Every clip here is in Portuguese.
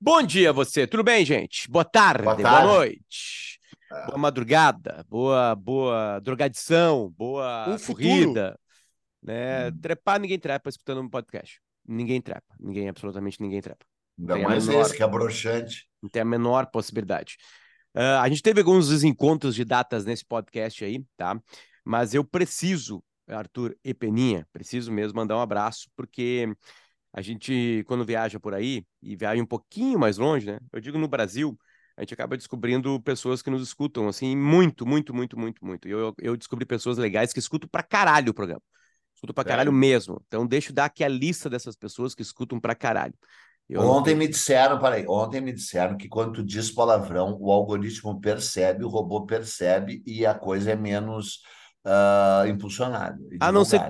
Bom dia você, tudo bem, gente? Boa tarde, boa, tarde. boa noite, é. boa madrugada, boa boa drogadição, boa um corrida, né? Hum. Trepar ninguém trepa escutando um podcast. Ninguém trepa, ninguém absolutamente ninguém trepa. Ainda mais menor, esse que é broxante. Não tem a menor possibilidade. Uh, a gente teve alguns desencontros de datas nesse podcast aí, tá? Mas eu preciso, Arthur e Peninha, preciso mesmo mandar um abraço, porque a gente, quando viaja por aí, e viaja um pouquinho mais longe, né? Eu digo no Brasil, a gente acaba descobrindo pessoas que nos escutam, assim, muito, muito, muito, muito, muito. Eu, eu descobri pessoas legais que escutam pra caralho o programa. Escutam pra caralho mesmo. Então, deixa eu dar aqui a lista dessas pessoas que escutam pra caralho. Eu ontem não... me disseram, peraí, ontem me disseram que quando tu diz palavrão, o algoritmo percebe, o robô percebe e a coisa é menos uh, impulsionada. A não, ser,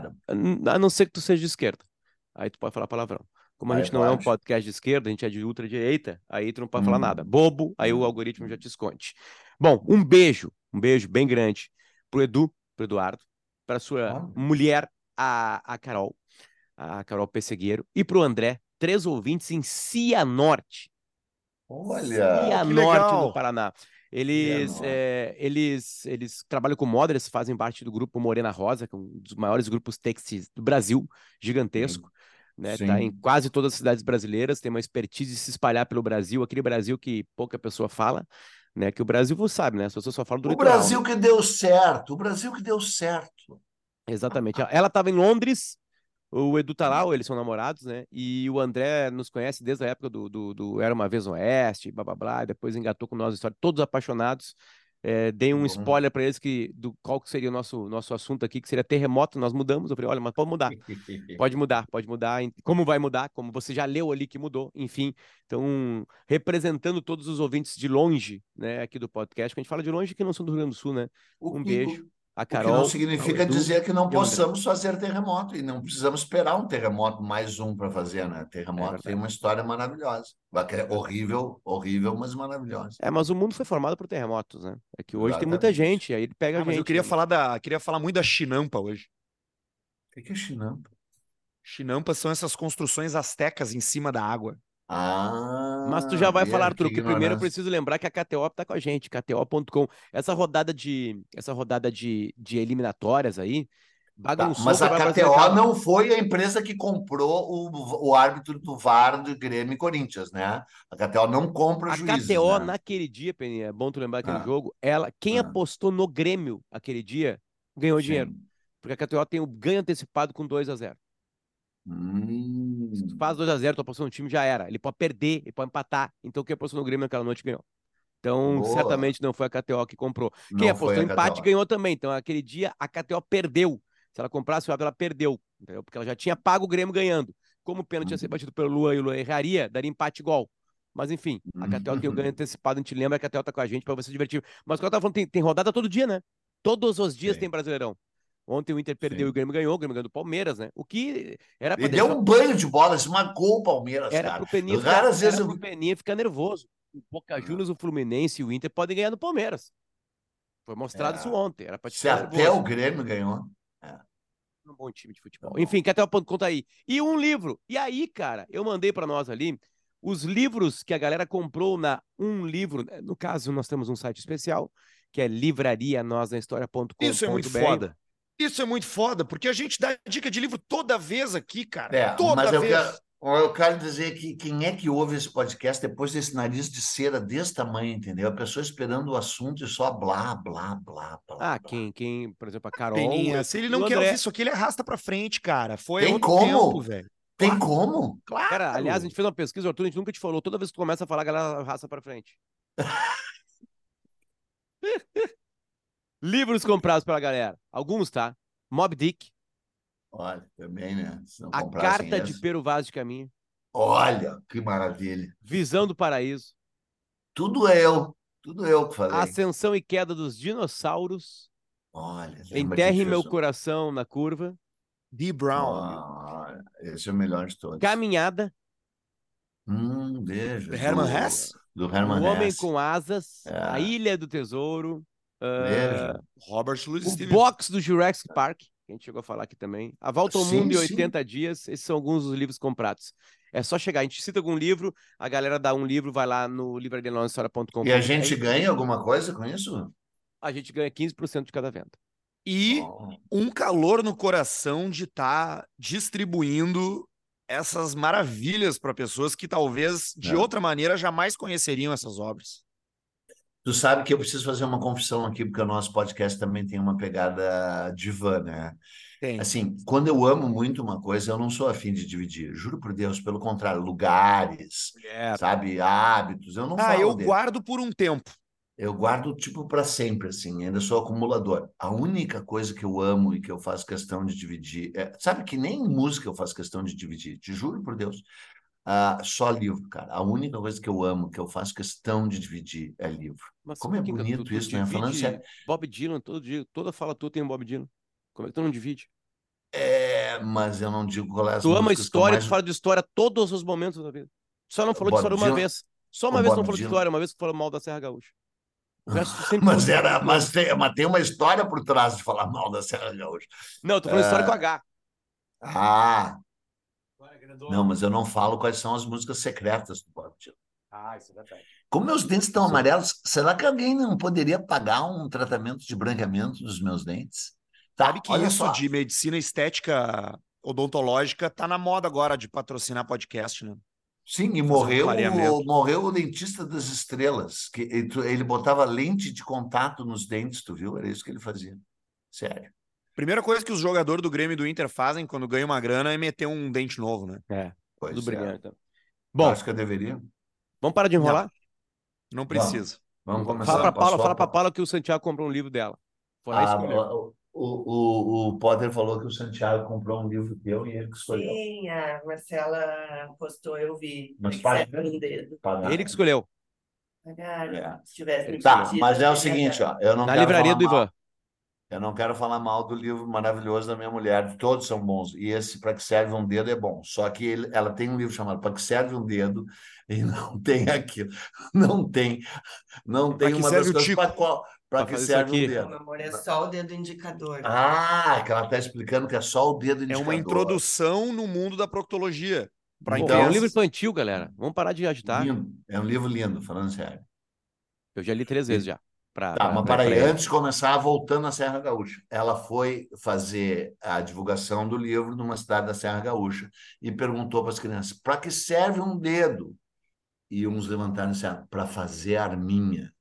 a não ser que tu seja de esquerda aí tu pode falar palavrão. Como a gente não é um podcast de esquerda, a gente é de ultradireita, aí tu não pode hum. falar nada. Bobo, aí o hum. algoritmo já te esconde. Bom, um beijo, um beijo bem grande pro Edu, pro Eduardo, para sua ah. mulher, a, a Carol, a Carol Pessegueiro, e pro André, três ouvintes em Cianorte. Olha, Cianorte, no Paraná. Eles, é, eles, eles trabalham com moda, eles fazem parte do grupo Morena Rosa, que é um dos maiores grupos textis do Brasil, gigantesco. Né, tá em quase todas as cidades brasileiras, tem uma expertise de se espalhar pelo Brasil, aquele Brasil que pouca pessoa fala, né? Que o Brasil você sabe, né? As pessoas só falam do O litoral, Brasil né? que deu certo, o Brasil que deu certo. Exatamente. Ela estava em Londres, o Edu tá lá, eles são namorados, né? E o André nos conhece desde a época do, do, do Era Uma Vez no Oeste, blá blá blá, depois engatou com nós história, todos apaixonados. É, dei um spoiler para eles que do qual que seria o nosso nosso assunto aqui, que seria terremoto. Nós mudamos. Eu falei, olha, mas pode mudar, pode mudar, pode mudar. Como vai mudar? Como você já leu ali que mudou, enfim. Então, representando todos os ouvintes de longe, né, aqui do podcast, que a gente fala de longe que não são do Rio Grande do Sul, né? Um beijo. A Carol, o que não significa dizer que não possamos fazer terremoto e não precisamos esperar um terremoto, mais um para fazer, né? Terremoto é tem uma história maravilhosa. Horrível, horrível, mas maravilhosa. É, mas o mundo foi formado por terremotos, né? É que hoje Exatamente. tem muita gente, aí ele pega ah, a gente. eu queria falar da, queria falar muito da chinampa hoje. O que é chinampa? Chinampas são essas construções astecas em cima da água. Ah, Mas tu já vai falar, Arthur, que primeiro eu preciso lembrar que a KTO tá com a gente, KTO.com. Essa rodada de essa rodada de, de eliminatórias aí, Tá, mas a KTO não foi a empresa que comprou o, o árbitro do VAR do Grêmio e Corinthians, né? A KTO não compra a juízes. A KTO, né? naquele dia, Peninha, é bom tu lembrar aquele ah. jogo, ela, quem ah. apostou no Grêmio aquele dia, ganhou Sim. dinheiro. Porque a KTO tem o ganho antecipado com 2 a 0 Hum. Se tu faz 2x0, tu apostou no time, já era. Ele pode perder, ele pode empatar. Então quem apostou no Grêmio naquela noite ganhou. Então, Boa. certamente não foi a KTO que comprou. Quem não apostou no empate ganhou também. Então, aquele dia, a KTO perdeu. Se ela comprasse o ela perdeu. Entendeu? Porque ela já tinha pago o Grêmio ganhando. Como o pênalti ia ser uhum. batido pelo Lua e o Lua erraria, daria empate igual. Mas enfim, a KTO que eu ganho antecipado, a gente lembra que a KTO tá com a gente para você divertir. Mas o que eu tava falando, tem, tem rodada todo dia, né? Todos os dias Sim. tem Brasileirão. Ontem o Inter perdeu Sim. e o Grêmio ganhou, o Grêmio ganhou do Palmeiras, né? O que era para. Ele deu um banho de bola, esmagou o Palmeiras. Era cara. pro Peninha, era vezes pro Peninha ficar nervoso. O Boca Juniors, o Fluminense e o Inter podem ganhar no Palmeiras. Foi mostrado é. isso ontem. Era pra Se até o Grêmio ganhou. É. Um bom time de futebol. Tá Enfim, até o ponto conta aí. E um livro. E aí, cara, eu mandei para nós ali os livros que a galera comprou na Um Livro. Né? No caso, nós temos um site especial, que é livraria nós na história.com. Isso é muito foda. Isso é muito foda, porque a gente dá dica de livro toda vez aqui, cara. É, toda mas vez. Eu quero, eu quero dizer que quem é que ouve esse podcast depois desse nariz de cera desse tamanho, entendeu? A pessoa esperando o assunto e só blá, blá, blá, blá. Ah, quem, quem, por exemplo, a Carol. Peninha, se ele não quer ouvir isso aqui, ele arrasta pra frente, cara. Foi Tem como? velho. Tem claro. como? Claro. Cara, aliás, a gente fez uma pesquisa, Arthur, a gente nunca te falou. Toda vez que tu começa a falar, a galera arrasta pra frente. Livros comprados pela galera. Alguns, tá? Mob Dick. Olha, também, né? a Carta essa. de Pero Vaz de Caminho. Olha, que maravilha. Visão do Paraíso. Tudo eu. Tudo eu que falei. Ascensão e Queda dos Dinossauros. Olha, Enterre meu coração na curva. D. Brown. Ah, esse é o melhor de todos. Caminhada. Hum, beijo. Do Herman Hess? Do Herman O Homem com Asas. É. A Ilha do Tesouro. Uh, Robert Louis O Stevens. box do Jurassic Park. que a gente chegou a falar aqui também. A Volta ao sim, Mundo em 80 sim. Dias, esses são alguns dos livros comprados. É só chegar, a gente cita algum livro, a galera dá um livro, vai lá no livrarianohistória.com. E a gente ganha alguma coisa com isso? A gente ganha 15% de cada venda. E oh. um calor no coração de estar tá distribuindo essas maravilhas para pessoas que talvez de é. outra maneira jamais conheceriam essas obras. Tu sabe que eu preciso fazer uma confissão aqui, porque o nosso podcast também tem uma pegada divã, né? Tem. Assim, quando eu amo muito uma coisa, eu não sou afim de dividir. Juro por Deus, pelo contrário, lugares, é. sabe, hábitos, eu não Ah, eu dele. guardo por um tempo. Eu guardo tipo para sempre, assim, ainda sou acumulador. A única coisa que eu amo e que eu faço questão de dividir, é, sabe que nem música eu faço questão de dividir, te juro por Deus. Uh, só livro, cara. A única coisa que eu amo, que eu faço questão de dividir, é livro. Mas Como é bonito tu, tu isso, né? Falando sério. Bob Dylan, todo dia, toda fala tu tem um Bob Dylan. Como é que tu não divide? É, mas eu não digo qual é Tu ama história, mais... tu fala de história todos os momentos da vida. Só não falou de história uma vez. Só uma vez Bob não falou Dylan... de história, uma vez que falou mal da Serra Gaúcha. mas, era, mas, tem, mas tem uma história por trás de falar mal da Serra Gaúcha. Não, tô falando é... história com H. Ah. Não, mas eu não falo quais são as músicas secretas do Bob Dylan. Ah, isso é verdade. Como meus dentes estão amarelos, será que alguém não poderia pagar um tratamento de branqueamento dos meus dentes? Tá, Sabe que isso só. de medicina estética odontológica tá na moda agora de patrocinar podcast, né? Sim, e morreu, um morreu o dentista das estrelas, que ele botava lente de contato nos dentes, tu viu? Era isso que ele fazia. Sério. Primeira coisa que os jogadores do Grêmio e do Inter fazem quando ganham uma grana é meter um dente novo, né? É, pois tudo é. brilhante. Então. Bom, acho que eu deveria. Vamos parar de enrolar? Não, não precisa. Vamos, vamos começar. Fala para Paula, fala para Paula que o Santiago comprou um livro dela. Foi lá ah, o, o, o Potter falou que o Santiago comprou um livro teu e ele que escolheu. Sim, a Marcela postou, eu vi. Mas paga, um dedo. Ele que escolheu. Pagaram. É. Se tivesse tá, mas é o seguinte, ó, eu não Na livraria do Ivan. Eu não quero falar mal do livro maravilhoso da minha mulher, todos são bons. E esse Para que serve um dedo é bom. Só que ele, ela tem um livro chamado Para que serve um dedo e não tem aquilo. Não tem, não tem uma das coisas para qual para que serve o dedo. Meu amor, é só o dedo indicador. Ah, que ela está explicando que é só o dedo indicador. É uma introdução no mundo da proctologia. Então, é um livro infantil, galera. Vamos parar de agitar. Lindo. É um livro lindo, falando sério. Eu já li três vezes já. Pra, tá, pra, mas para aí, antes de começar, voltando à Serra Gaúcha. Ela foi fazer a divulgação do livro numa cidade da Serra Gaúcha e perguntou para as crianças: para que serve um dedo? E uns levantaram e disseram: para fazer arminha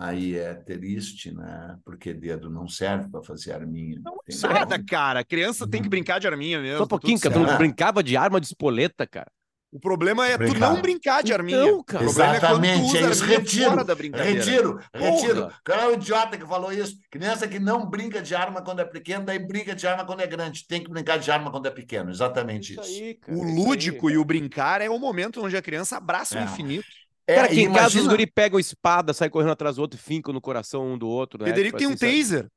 aí é triste, né? Porque dedo não serve para fazer arminha. Não nada, cara. Criança tem que uhum. brincar de arminha mesmo. Só um pouquinho, cara. Tu brincava de arma de espoleta, cara. O problema é Brincar. tu não brincar de arminha. Então, cara. Exatamente, é, é isso. Retiro, retiro, retiro. Qual é o idiota que falou isso? Criança que não brinca de arma quando é pequeno, daí brinca de arma quando é grande. Tem que brincar de arma quando é pequeno. Exatamente isso. isso. Aí, cara, o lúdico aí, e o brincar é o momento onde a criança abraça é. o infinito. É, cara, aqui em imagina... casa os guri pegam espada, saem correndo atrás do outro e fincam no coração um do outro. Né? Federico tipo, tem assim, um taser.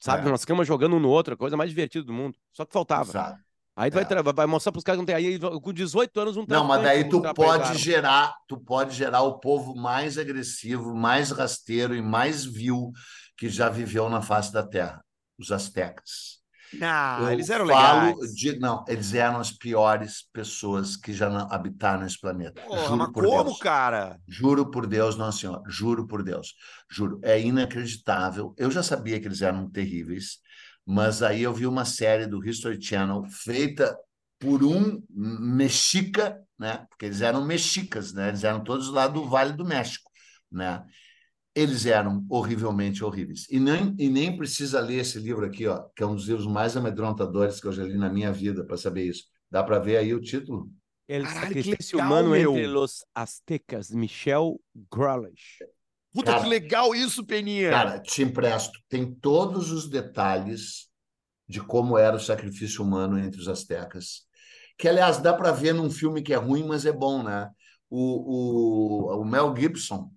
Sabe, é. nós ficamos jogando um no outro, a coisa mais divertida do mundo. Só que faltava. Exato. Aí tu é. vai, vai mostrar para os caras que não tem. Aí com 18 anos não tem. Não, mas daí tu pode gerar, tu pode gerar o povo mais agressivo, mais rasteiro e mais vil que já viveu na face da Terra, os astecas. Não, eles eram legais. De, não, eles eram as piores pessoas que já não habitaram nesse planeta. Porra, juro mas por como, Deus. cara? Juro por Deus, não, senhor. Juro por Deus. Juro. É inacreditável. Eu já sabia que eles eram terríveis, mas aí eu vi uma série do History Channel feita por um mexica, né? Porque eles eram mexicas, né? Eles eram todos lá do Vale do México, né? Eles eram horrivelmente horríveis. E nem, e nem precisa ler esse livro aqui, ó, que é um dos livros mais amedrontadores que eu já li na minha vida para saber isso. Dá para ver aí o título? El sacrifício humano meu. entre os aztecas, Michel Grolish. Puta cara, que legal isso, Peninha. Cara, te empresto. Tem todos os detalhes de como era o sacrifício humano entre os astecas. Que, aliás, dá para ver num filme que é ruim, mas é bom, né? O, o, o Mel Gibson,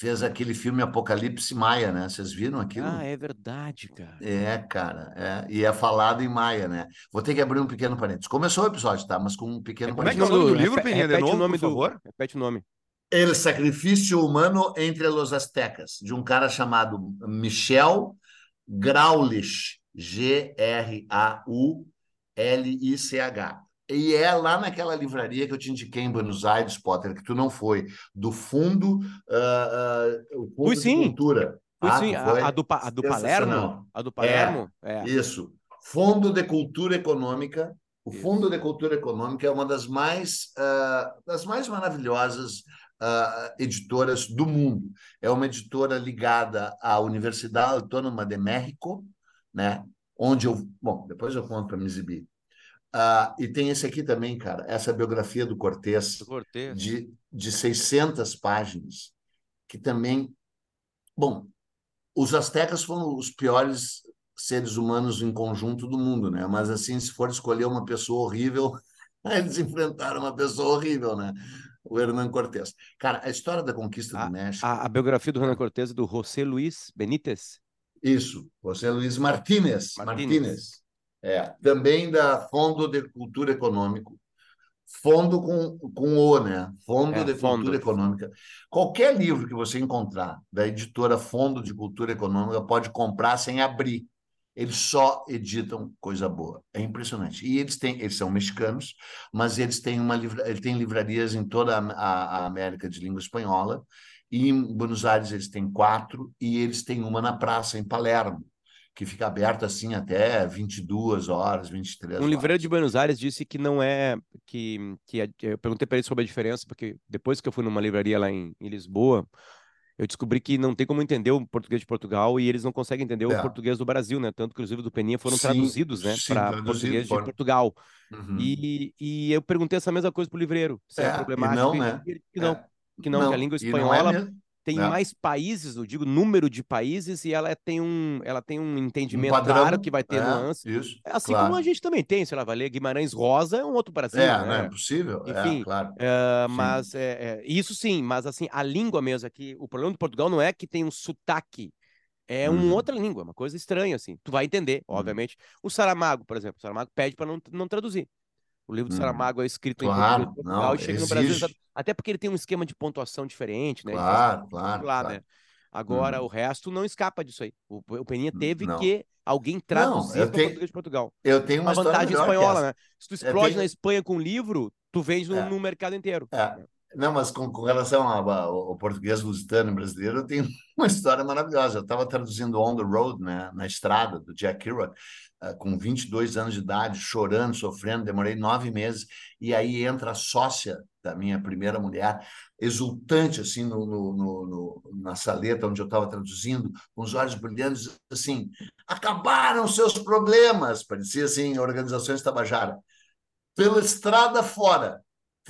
fez aquele filme Apocalipse Maia, né? Vocês viram aquilo? Ah, é verdade, cara. É, cara. É. E é falado em Maia, né? Vou ter que abrir um pequeno parênteses. Começou o episódio, tá? Mas com um pequeno é, Como é que é o nome do livro, Peninha? De novo, o nome por favor? Do... Repete o nome. El Sacrifício Humano entre os Aztecas, de um cara chamado Michel Graulich. G-R-A-U-L-I-C-H. E é lá naquela livraria que eu te indiquei em Buenos Aires, Potter, que tu não foi, do Fundo, uh, uh, o fundo Fui de sim. Cultura. Fui Ah, sim, a, a do, a do. Palermo. A do Palermo? É. Isso. Fundo de Cultura Econômica. O Isso. Fundo de Cultura Econômica é uma das mais, ah, das mais maravilhosas ah, editoras do mundo. É uma editora ligada à Universidade Autônoma de México, né? onde eu. Bom, depois eu conto para me exibir. Ah, e tem esse aqui também, cara, essa biografia do Cortez Do Cortez. de, de 600 páginas, que também. Bom, os astecas foram os piores seres humanos em conjunto do mundo, né? Mas, assim, se for escolher uma pessoa horrível, eles enfrentaram uma pessoa horrível, né? O Hernán Cortés. Cara, a história da conquista do México. A, a biografia do Renan Cortez e do José Luiz Benítez. Isso, José Luiz Martínez. Martínez. Martínez. É, também da Fundo de Cultura Econômico. Fundo com, com O, né? Fundo É, de Fundo. Cultura Econômica. Qualquer livro que você encontrar da editora Fundo de Cultura Econômica pode comprar sem abrir. Eles só editam coisa boa. É impressionante. E eles têm, eles são mexicanos, mas eles têm uma livra, eles têm livrarias em toda a, a- a América de língua espanhola. E em Buenos Aires eles têm quatro e eles têm uma na praça em Palermo, que fica aberta assim até 22 horas, 23 Um horas. livreiro de Buenos Aires disse que não é que, que a- eu perguntei para ele sobre a diferença porque depois que eu fui numa livraria lá em, em Lisboa eu descobri que não tem como entender o português de Portugal e eles não conseguem entender o É. português do Brasil, né? Tanto que os livros do Peninha foram Sim, traduzidos, né, para português de foram. Portugal. Uhum. E, e eu perguntei essa mesma coisa pro livreiro, se é, É, e problemático. não, e né? ele disse que não, É. que não, que a língua não é espanhola. Tem É. mais países, eu digo número de países, e ela tem um, ela tem um Um entendimento padrão, claro que vai ter é. Isso, É assim claro. como a gente também tem, sei lá, vai ler Guimarães Rosa é um outro Brasil, É, não né? é possível? Enfim, é, claro. Sim. mas é, é, isso sim, mas assim, a língua mesmo aqui, o problema do Portugal não é que tem um sotaque, é uma Uhum. outra língua, uma coisa estranha, assim. Tu vai entender, Uhum. obviamente. O Saramago, por exemplo, o Saramago pede para não, não traduzir. O livro do Uhum. Saramago é escrito em Claro, de Portugal não, e chega no Brasil, exige. até porque ele tem um esquema de pontuação diferente, né? Claro, claro, lá, claro. né? Agora, Uhum. o resto não escapa disso aí. O, o Peninha teve Não. que alguém traduzir para português de Portugal. Eu tenho uma Uma vantagem espanhola, né? Se tu explode tenho- na Espanha com um livro, tu vende no, É. no mercado inteiro. É. Não, mas com, com relação ao, ao português lusitano brasileiro, tenho uma história maravilhosa. Eu estava traduzindo On the Road, né, na estrada, do Jack Kerouac, ah, com 22 anos de idade, chorando, sofrendo, demorei nove meses, e aí entra a sócia da minha primeira mulher, exultante, assim, no, no, no- no- na saleta onde eu estava traduzindo, com os olhos brilhando, assim, acabaram seus problemas, parecia assim, organizações Tabajara, pela estrada fora,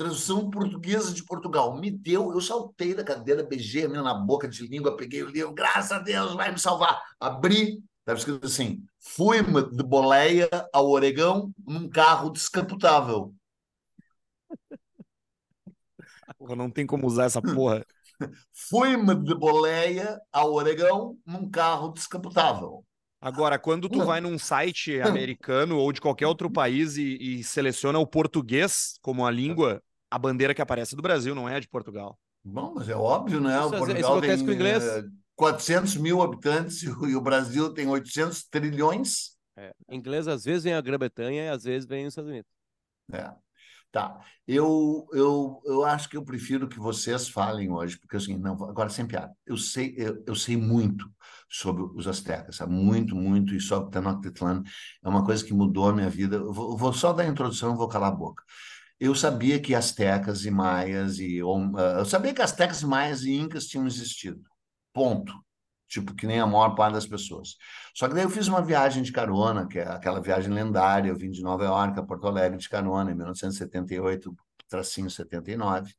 tradução portuguesa de Portugal. Me deu, eu saltei da cadeira, beijei a menina na boca de língua, peguei o livro, graças a Deus, vai me salvar. Abri, estava escrito assim: fui de boleia ao Oregão num carro descapotável. Porra, não tem como usar essa porra. Fui de boleia ao Oregão num carro descapotável. Agora, quando tu vai num site americano ou de qualquer outro país e, e seleciona o português como a língua, a bandeira que aparece é do Brasil, não é a de Portugal. Bom, mas é óbvio, né? Isso, o isso Portugal acontece tem com o inglês. eh, 400 mil habitantes e o Brasil tem 800 trilhões. É. Inglês, às vezes, vem a Grã-Bretanha e às vezes vem os Estados Unidos. É. Tá. Eu, eu, eu acho que eu prefiro que vocês falem hoje, porque assim, não, agora sem piada. Eu sei, eu, eu sei muito sobre os astecas, sabe? muito, muito, e sobre Tenochtitlan. É uma coisa que mudou a minha vida. Eu vou, eu vou só dar a introdução e vou calar a boca. Eu sabia que astecas e maias e ah, eu sabia que astecas, maias e incas tinham existido. Ponto. Tipo, que nem a maior parte das pessoas. Só que daí eu fiz uma viagem de carona, que é aquela viagem lendária. Eu vim de Nova York a Porto Alegre de carona em 1978, tracinho 79.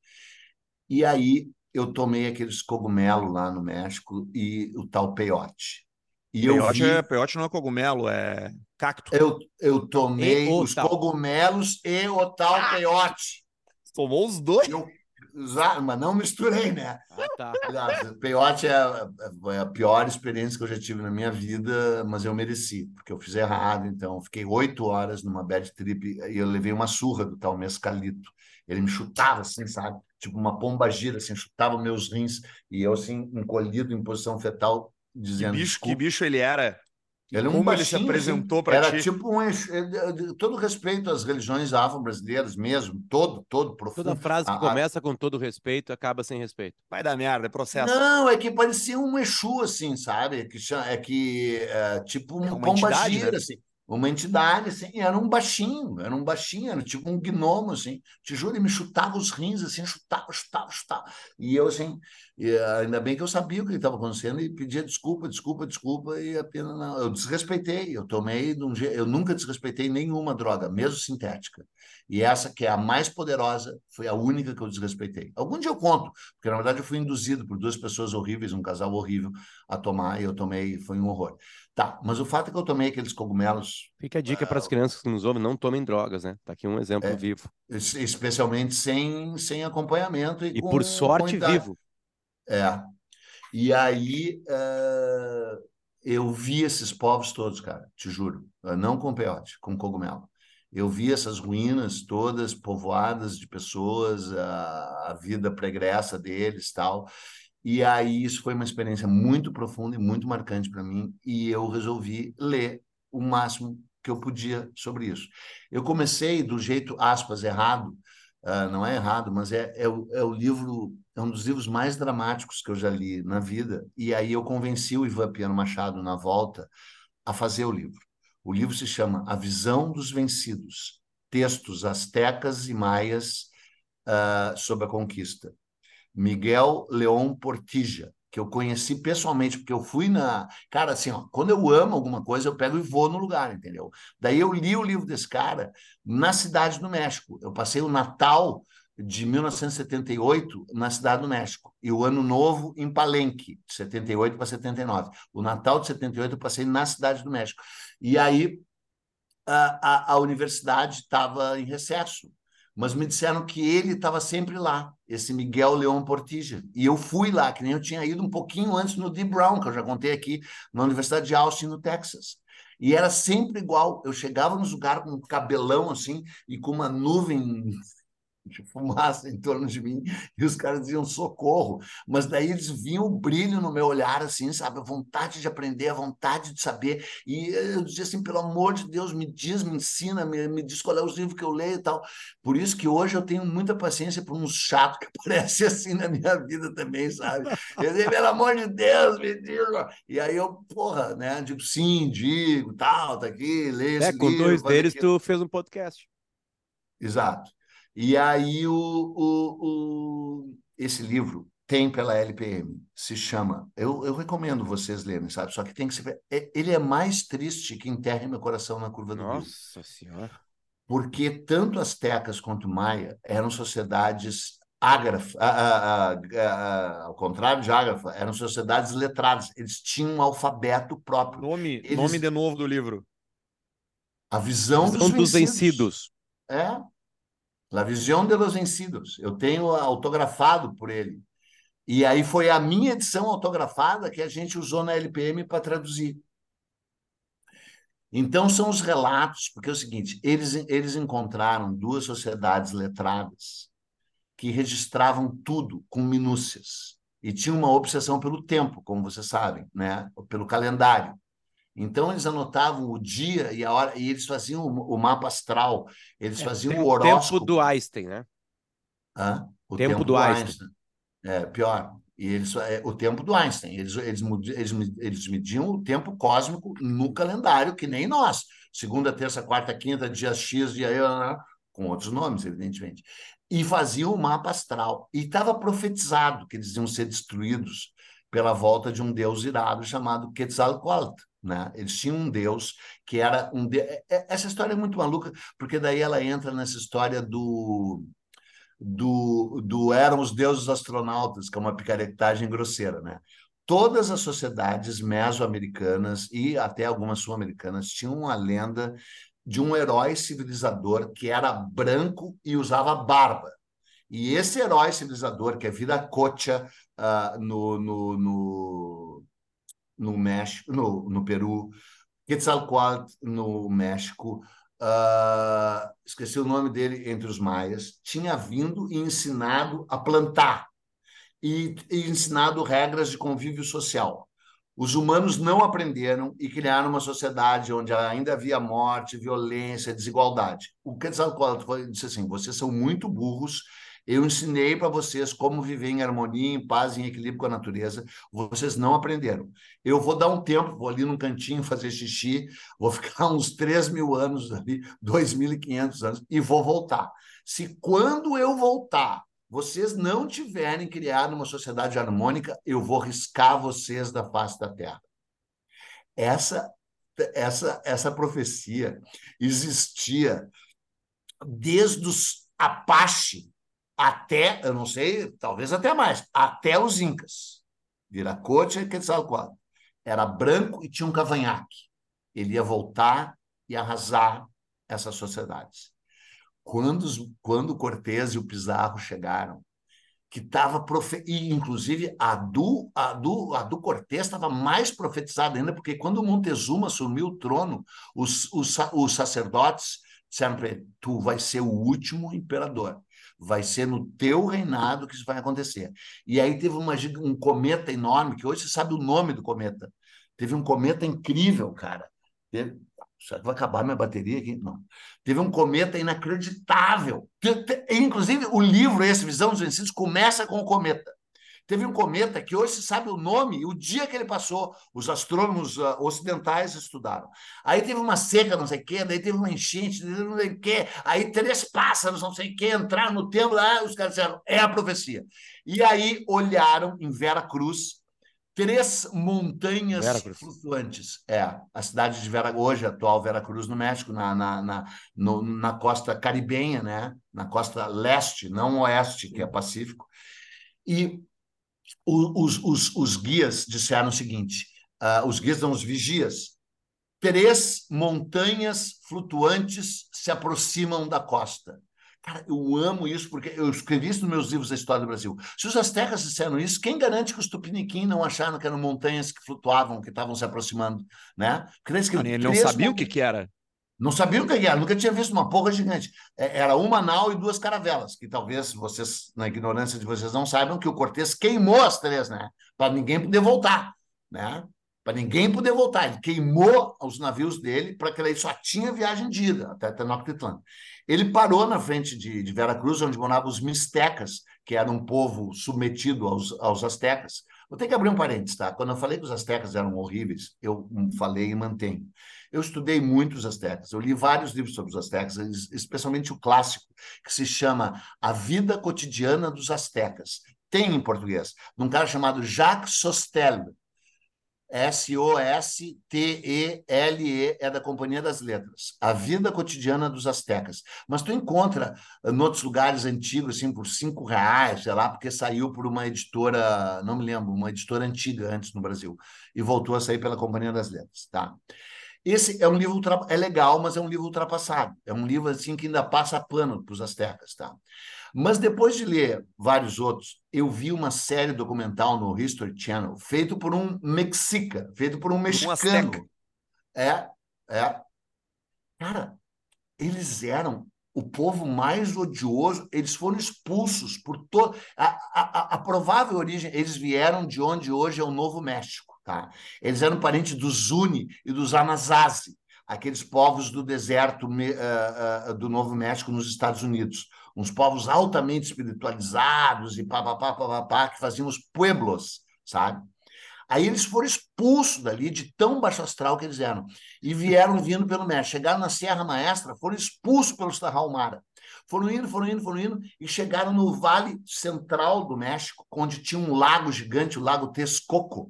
E aí eu tomei aqueles cogumelos lá no México e o tal peyote. E eu Peiote, vi, é, peiote não é cogumelo, é cacto. eu, eu tomei E os tal. cogumelos e o tal peyote. Tomou os dois. Eu, mas não misturei, né? Ah, tá. Peiote é a, é a pior experiência que eu já tive na minha vida, mas eu mereci, porque eu fiz errado. Então, fiquei oito horas numa bad trip e eu levei uma surra do tal mescalito. Ele me chutava assim, sabe? Tipo uma pomba gira, assim, chutava meus rins e eu, assim, encolhido em posição fetal, Que dizendo bicho, que bicho ele era? Ele é um Como ele se baixinho, apresentou assim, pra Era ti? tipo um. Exu- eh, Todo respeito às religiões afro-brasileiras mesmo, todo, todo profundo. Toda frase que A- a- começa com todo respeito acaba sem respeito. Vai dar merda, é processo. Não, é que parecia um Exu, assim, sabe? Que é que é, tipo um É uma pomba gira, né? assim. Uma entidade, assim, era um baixinho, era um baixinho, era tipo um gnomo, assim. Te juro, ele me chutava os rins, assim, chutava, chutava, chutava. E eu, assim, e, ah, ainda bem que eu sabia o que estava acontecendo e pedia desculpa, desculpa, desculpa, e apenas não. Eu desrespeitei, eu tomei de um jeito, eu nunca desrespeitei nenhuma droga, mesmo sintética. E essa, que é a mais poderosa, foi a única que eu desrespeitei. Algum dia eu conto, porque na verdade eu fui induzido por duas pessoas horríveis, um casal horrível, a tomar, e eu tomei, foi um horror. Tá, mas o fato é que eu tomei aqueles cogumelos, Fica a dica para as crianças que nos ouvem, não tomem drogas, né? Tá aqui um exemplo É. vivo. es- especialmente sem, sem acompanhamento e, E com, por sorte, vivo. É. E aí eh, eu vi esses povos todos, cara, te juro. Não com peote, com cogumelo. Eu vi essas ruínas todas povoadas de pessoas, a, a vida pregressa deles, tal. E aí isso foi uma experiência muito profunda e muito marcante para mim, e eu resolvi ler o máximo que eu podia sobre isso. Eu comecei do jeito, aspas, errado, ah, não é errado, mas é, é, o, é o livro, é um dos livros mais dramáticos que eu já li na vida, e aí eu convenci o Ivan Piano Machado na volta a fazer o livro. O livro se chama A Visão dos Vencidos, textos astecas e maias ah, sobre a conquista. Miguel León Portilla, que eu conheci pessoalmente, porque eu fui na. Cara, assim, ó, quando eu amo alguma coisa, eu pego e vou no lugar, entendeu? Daí eu li o livro desse cara na cidade do México. Eu passei o Natal de 1978 na cidade do México e o Ano Novo em Palenque, de 78 para 79. O Natal de 78 eu passei na cidade do México. E aí a, a, a universidade estava em recesso mas me disseram que ele estava sempre lá, esse Miguel Leão Portija. E eu fui lá, que nem eu tinha ido um pouquinho antes no D. Brown, que eu já contei aqui, na Universidade de Austin, no Texas. E era sempre igual. Eu chegava nos lugares com um cabelão assim e com uma nuvem de fumaça em torno de mim, e os caras diziam socorro, mas daí eles viam o brilho no meu olhar, assim, sabe, a vontade de aprender, a vontade de saber, e eu dizia assim, pelo amor de Deus, me diz, me ensina, me, me diz qual é os livros que eu leio e tal, por isso que hoje eu tenho muita paciência por uns chatos que aparecem assim na minha vida também, sabe, eu digo, pelo amor de Deus, me diz, e aí eu, porra, né, digo sim, digo, tal, tá aqui, leio É, esse com livro, dois faz deles aquilo. tu fez um podcast. Exato. E aí o, o, o, esse livro tem pela LPM, se chama. Eu, eu recomendo vocês lerem, sabe? Só que tem que ser. é- Ele é mais triste que Enterre Meu Coração na Curva do Rio. Nossa senhora. Porque tanto astecas quanto maia eram sociedades ágrafa, a- a- a- a- ao contrário de ágrafa, eram sociedades letradas. Eles tinham um alfabeto próprio. Nome, Eles- nome de novo do livro. A visão, Visão dos vencidos. É. La Visión de los Vencidos. Eu tenho autografado por ele. E aí foi a minha edição autografada que a gente usou na LPM para traduzir. Então são os relatos, porque é o seguinte, eles, eles encontraram duas sociedades letradas que registravam tudo com minúcias e tinham uma obsessão pelo tempo, como vocês sabem, né? Pelo calendário. Então eles anotavam o dia e a hora e eles faziam o, o mapa astral, eles faziam Tem o o horóscopo. tempo do Einstein, né? Hã? O Tempo do Einstein. É, pior. E eles, é, o tempo do Einstein. Eles, eles, eles, eles mediam o tempo cósmico no calendário, que nem nós. Segunda, terça, quarta, quinta, dia X, dia Y, com outros nomes, evidentemente. E faziam o mapa astral. E estava profetizado que eles iam ser destruídos pela volta de um deus irado chamado Quetzalcoatl. Né? Eles tinham um deus que era um de... é- é- Essa história é muito maluca, porque daí ela entra nessa história do do, do eram os deuses astronautas, que é uma picaretagem grosseira, né? Todas as sociedades mesoamericanas e até algumas sul-americanas tinham uma lenda de um herói civilizador que era branco e usava barba. E esse herói civilizador, que é Viracocha uh, no, no, no México, no, no Peru, Quetzalcoatl no México, uh, esqueci o nome dele entre os maias, tinha vindo e ensinado a plantar e, e ensinado regras de convívio social. Os humanos não aprenderam e criaram uma sociedade onde ainda havia morte, violência, desigualdade. O Quetzalcoatl disse assim: vocês são muito burros. Eu ensinei para vocês como viver em harmonia, em paz, em equilíbrio com a natureza. Vocês não aprenderam. Eu vou dar um tempo, vou ali num cantinho fazer xixi, vou ficar uns 3 mil anos ali, 2.500 anos, e vou voltar. Se quando eu voltar vocês não tiverem criado uma sociedade harmônica, eu vou riscar vocês da face da terra. Essa essa essa profecia existia desde os Apache até, eu não sei, talvez até mais, até os Incas. Viracocha e Quetzalcoatl. Era branco e tinha um cavanhaque. Ele ia voltar e arrasar essas sociedades. Quando, quando Cortés e o Pizarro chegaram, que estava profe... e inclusive a do a do a do Cortés estava mais profetizada ainda porque quando Montezuma assumiu o trono os, os, os sacerdotes ele tu vai ser o último imperador vai ser no teu reinado que isso vai acontecer e aí teve uma, um cometa enorme que hoje você sabe o nome do cometa teve um cometa incrível cara teve, Será que vai acabar minha bateria aqui? Não. Teve um cometa inacreditável. Inclusive, o livro, esse, Visão dos Vencidos, começa com o cometa. Teve um cometa que hoje se sabe o nome e o dia que ele passou, os astrônomos uh, ocidentais estudaram. Aí teve uma seca, não sei o quê, daí teve uma enchente, não sei o quê, aí três pássaros, não sei o quê, entraram no templo, ah, os caras disseram, é a profecia. E aí olharam em Vera Cruz, três montanhas flutuantes. É, a cidade de Vera, hoje, atual Vera Cruz, no México, na, na, na, no, na costa caribenha, né? na costa leste, não oeste, que é Pacífico. E os, os, os guias disseram o seguinte: uh, os guias não, os vigias, três montanhas flutuantes se aproximam da costa. Cara, eu amo isso, porque eu escrevi isso nos meus livros da história do Brasil. Se os astecas disseram isso, quem garante que os tupiniquim não acharam que eram montanhas que flutuavam, que estavam se aproximando, né? Porque eles, ele não sabia o que, que era. Não sabia o que era, nunca tinha visto uma porra gigante. É, era uma nau e duas caravelas, que talvez vocês, na ignorância de vocês, não saibam que o Cortes queimou as três, né? Para ninguém poder voltar, né? Para ninguém poder voltar. Ele queimou os navios dele para que ele só tinha viagem de ida até Tenochtitlan. Ele parou na frente de, de Vera Cruz, onde moravam os mixtecas, que era um povo submetido aos, aos astecas. Vou ter que abrir um parênteses, tá? Quando eu falei que os astecas eram horríveis, eu falei e mantenho. Eu estudei muito os astecas, eu li vários livros sobre os astecas, especialmente o clássico, que se chama A Vida Cotidiana dos Astecas. Tem em português, de um cara chamado Jacques Sostel, S-O-S-T-E-L-E, é da Companhia das Letras. A vida cotidiana dos astecas. Mas tu encontra em outros lugares antigos, assim, por cinco reais, sei lá, porque saiu por uma editora, não me lembro, uma editora antiga antes no Brasil, e voltou a sair pela Companhia das Letras, tá? Esse é um livro, é legal, mas é um livro ultrapassado. É um livro, assim, que ainda passa pano para os astecas, tá? Mas depois de ler vários outros, eu vi uma série documental no History Channel, feito por um mexica, feito por um mexicano. Um é, é. Cara, eles eram o povo mais odioso, eles foram expulsos por todo. A, a, a, provável origem, eles vieram de onde hoje é o Novo México. Tá? Eles eram parentes dos Zuni e dos Anasazi, aqueles povos do deserto uh, uh, do Novo México nos Estados Unidos uns povos altamente espiritualizados e papapá, papapá, que faziam os pueblos, sabe? Aí eles foram expulsos dali de tão baixo astral que eles eram. E vieram vindo pelo México. Chegaram na Serra Maestra, foram expulsos pelos Tarahumara. Foram indo, foram indo, foram indo, e chegaram no vale central do México, onde tinha um lago gigante, o Lago Texcoco,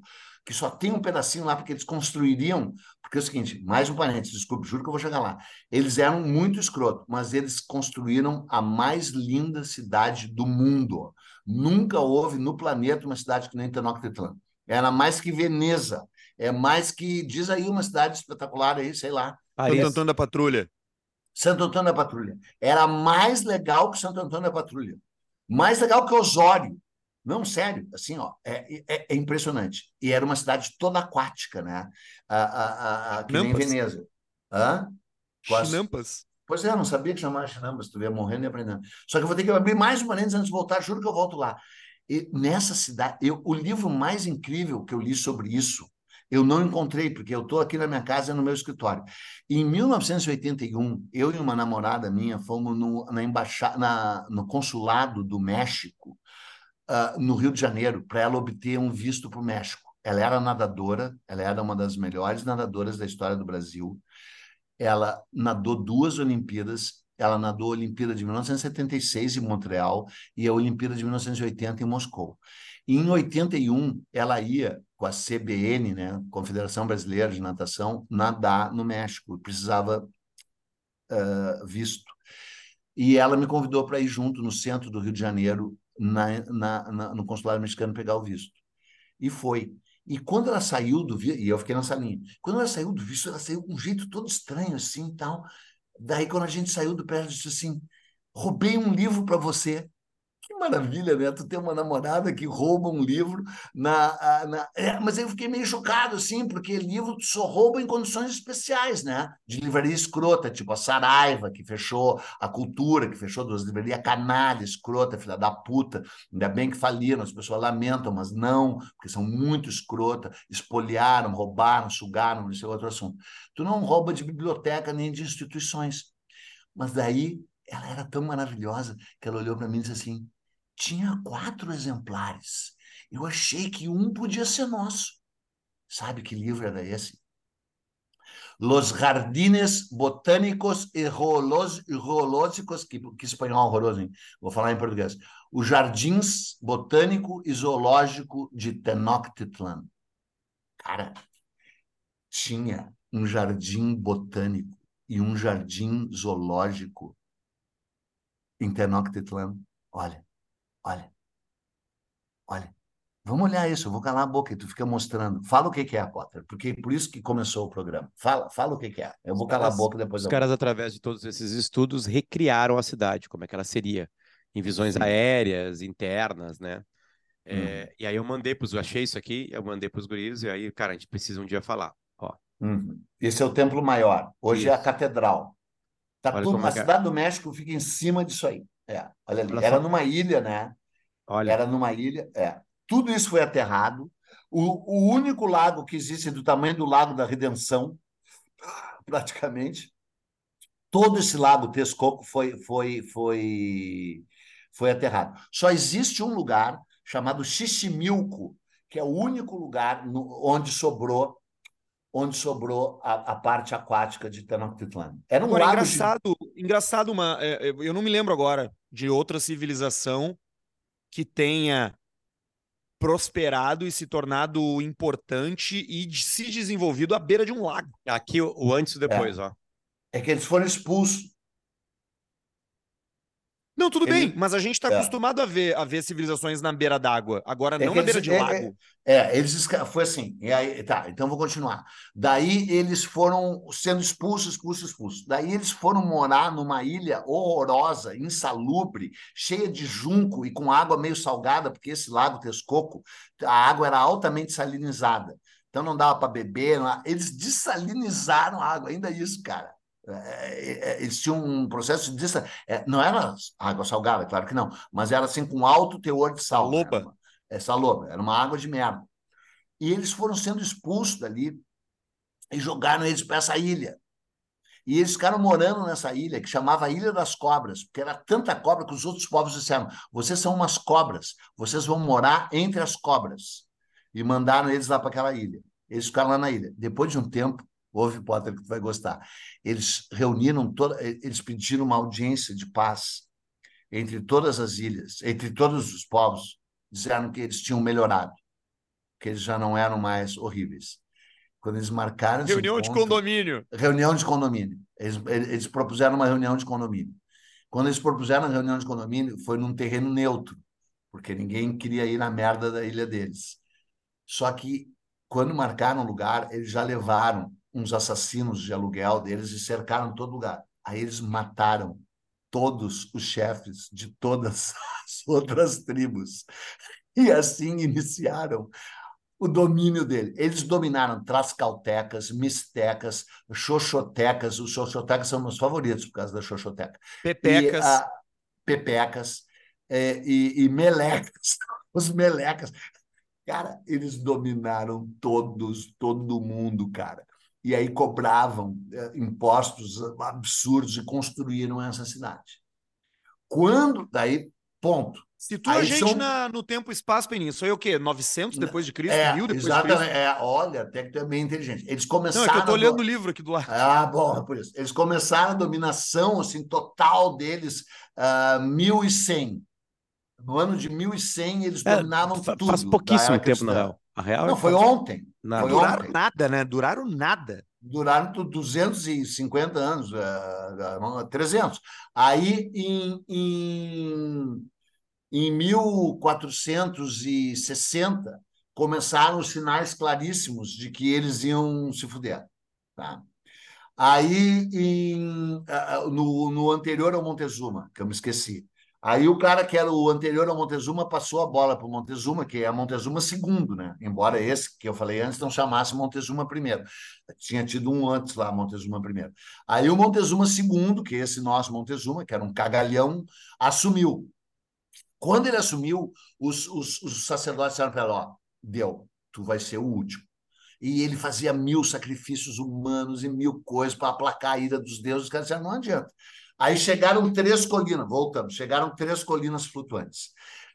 que só tem um pedacinho lá, porque eles construiriam. Porque é o seguinte, mais um parênteses, desculpe, juro que eu vou chegar lá. Eles eram muito escroto, mas eles construíram a mais linda cidade do mundo. Nunca houve no planeta uma cidade que nem Tenochtitlan. Era mais que Veneza. É mais que, diz aí uma cidade espetacular aí, sei lá. Santo Antônio da Patrulha. Santo Antônio da Patrulha. Era mais legal que Santo Antônio da Patrulha. Mais legal que Osório. Não, sério, assim, ó, é, é, é, impressionante. E era uma cidade toda aquática, né? A, a, a, que nem Veneza. Hã? Chinampas. Pois é, não sabia que chamava Chinampas, tu ia morrendo e aprendendo. Só que eu vou ter que abrir mais uma lente antes de voltar, juro que eu volto lá. E nessa cidade, eu, o livro mais incrível que eu li sobre isso Eu não encontrei, porque eu estou aqui na minha casa, no meu escritório. Em 1981, eu e uma namorada minha fomos no, na embaixada, na, no consulado do México, uh, no Rio de Janeiro, para ela obter um visto para o México. Ela era nadadora, ela era uma das melhores nadadoras da história do Brasil. Ela nadou duas Olimpíadas. Ela nadou a Olimpíada de 1976 em Montreal e a Olimpíada de 1980 em Moscou. E em 81, ela ia com a CBN, né, Confederação Brasileira de Natação, nadar no México. Precisava uh, visto. E ela me convidou para ir junto no centro do Rio de Janeiro, na, na, na, no consulado mexicano, pegar o visto. E foi. E quando ela saiu do visto, e eu fiquei na salinha, quando ela saiu do visto, ela saiu com um jeito todo estranho assim tal. Daí, quando a gente saiu do pé, ela disse assim: roubei um livro para você. Maravilha, né? Tu ter uma namorada que rouba um livro na. na... É, mas eu fiquei meio chocado, assim, porque livro tu só rouba em condições especiais, né? De livraria escrota, tipo a Saraiva, que fechou, a Cultura, que fechou duas livrarias, canalha, escrota, filha da puta. Ainda bem que faliram, as pessoas lamentam, mas não, porque são muito escrota, espoliaram, roubaram, sugaram, isso é outro assunto. Tu não rouba de biblioteca nem de instituições. Mas daí ela era tão maravilhosa que ela olhou para mim e disse assim: tinha quatro exemplares. Eu achei que um podia ser nosso. Sabe que livro era esse? Los Jardines Botânicos e Zoológicos, que, que espanhol horroroso, hein? Vou falar em português. Os Jardins Botânico e Zoológico de Tenochtitlan. Cara, tinha um jardim botânico e um jardim zoológico em Tenochtitlan. Olha, olha, olha. Vamos olhar isso, eu vou calar a boca e tu fica mostrando. Fala o que, que é, Potter, porque por isso que começou o programa. Fala, fala o que, que é. Eu vou calar a boca depois. Os caras, através de todos esses estudos, recriaram a cidade, como é que ela seria, em visões Sim. aéreas, internas, né? É, hum. E aí eu mandei para os, achei isso aqui, eu mandei para os guris, e aí, cara, a gente precisa um dia falar. Ó. Uhum. Esse é o templo maior. Hoje isso. é a catedral. Tá tudo, a é. cidade do México fica em cima disso aí. É, olha ali. Olha Era numa ilha, né? Olha. Era numa ilha. É. Tudo isso foi aterrado. O, o único lago que existe do tamanho do Lago da Redenção, praticamente. Todo esse lago Texcoco foi, foi, foi, foi aterrado. Só existe um lugar chamado Xiximilco, que é o único lugar no, onde sobrou onde sobrou a, a, parte aquática de Tenochtitlan. Era um agora, lago engraçado, de... engraçado uma, é, é, eu não me lembro agora de outra civilização que tenha prosperado e se tornado importante e se desenvolvido à beira de um lago. Aqui o, o antes e depois, é. ó. É que eles foram expulsos não, tudo ele... bem, mas a gente está é. acostumado a ver, a ver civilizações na beira d'água, agora é não na beira eles, de é, lago. É, é, eles foi assim, e aí, tá, então vou continuar. Daí eles foram sendo expulsos, expulsos, expulsos. Daí eles foram morar numa ilha horrorosa, insalubre, cheia de junco e com água meio salgada, porque esse lago Texcoco, a água era altamente salinizada. Então não dava para beber, não... eles dessalinizaram a água, ainda isso, cara. É, é, é, eles tinham um processo de não era água salgada, claro que não, mas era assim com alto teor de sal. Saloba. É saloba, era uma água de merda. E eles foram sendo expulsos dali e jogaram eles para essa ilha. E eles ficaram morando nessa ilha, que chamava Ilha das Cobras, porque era tanta cobra que os outros povos disseram: vocês são umas cobras, vocês vão morar entre as cobras. E mandaram eles lá para aquela ilha. Eles ficaram lá na ilha. Depois de um tempo, ouve, Potter, que tu vai gostar. Eles reuniram, toda, eles pediram uma audiência de paz entre todas as ilhas, entre todos os povos, disseram que eles tinham melhorado, que eles já não eram mais horríveis. Quando eles marcaram reunião encontro, de condomínio, reunião de condomínio, eles, eles propuseram uma reunião de condomínio. Quando eles propuseram a reunião de condomínio, foi num terreno neutro, porque ninguém queria ir na merda da ilha deles. Só que quando marcaram o lugar, eles já levaram uns assassinos de aluguel deles e cercaram todo lugar. Aí eles mataram todos os chefes de todas as outras tribos. E assim iniciaram o domínio dele. Eles dominaram trascaltecas, mistecas, xoxotecas. Os xoxotecas são meus favoritos por causa da xoxoteca. Pepecas. E, a, pepecas é, e, e melecas. Os melecas. Cara, eles dominaram todos, todo mundo, cara. E aí cobravam eh, impostos absurdos e construíram essa cidade. Quando, daí, ponto. Situa a Aí gente são- na- no tempo e espaço. Isso aí é o quê? 900 depois de Cristo? É, 1000 depois de exatamente. Cristo? É, olha, até que tu é bem inteligente. Eles Não, começaram. é que eu tô olhando do- o livro aqui do lado. Ah, bom, é por isso. Eles começaram a dominação assim, total deles ah, 1100. No ano de 1100, eles É, dominavam fa- tudo. faz pouquíssimo tempo, na real. A real Não, é foi ontem. nada. Foi Duraram ontem. nada, né? Duraram nada. Duraram tu- 250 anos, ah, ah, 300. Aí, em, em, em 1460, começaram os sinais claríssimos de que eles iam se fuder. Tá? Aí, em, no, no anterior ao Montezuma, que eu me esqueci, aí o cara que era o anterior ao Montezuma passou a bola para o Montezuma, que é Montezuma II, né? Embora esse que eu falei antes não chamasse Montezuma I. Tinha tido um antes lá, Montezuma I. Aí o Montezuma II, que é esse nosso Montezuma, que era um cagalhão, assumiu. Quando ele assumiu, os, os, os sacerdotes disseram para ele: ó, deu, tu vai ser o último. E ele fazia mil sacrifícios humanos e mil coisas para aplacar a ira dos deuses. Os caras disseram: não adianta. Aí chegaram três colinas, voltamos, chegaram três colinas flutuantes.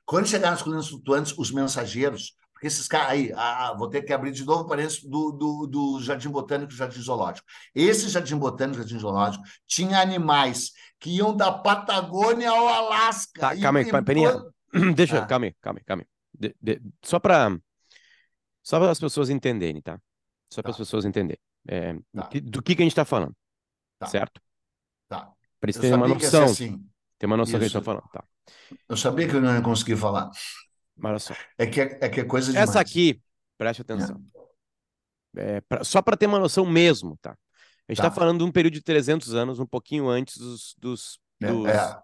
Quando chegaram as colinas flutuantes, os mensageiros, porque esses caras aí, ah, vou ter que abrir de novo parênteses do, do, do Jardim Botânico e Jardim Zoológico. Esse Jardim Botânico e Jardim Zoológico tinha animais que iam da Patagônia ao Alasca. Tá, calma aí, Peninha. Deixa, Ah. calma aí, calma aí, calma aí. De- de- só para só para as pessoas entenderem, tá? Só para as Tá. pessoas entenderem. É, Tá. do que, que a gente está falando, Tá. certo? Tá. Para eles terem uma noção, assim. ter uma noção do que a gente está falando, tá? Eu sabia que eu não ia conseguir falar. Mas olha só. É que é, é, que é coisa demais. Essa aqui, preste atenção. É, pra- só para ter uma noção mesmo, tá? A gente está Tá. falando de um período de 300 anos, um pouquinho antes dos, dos, É, dos, é.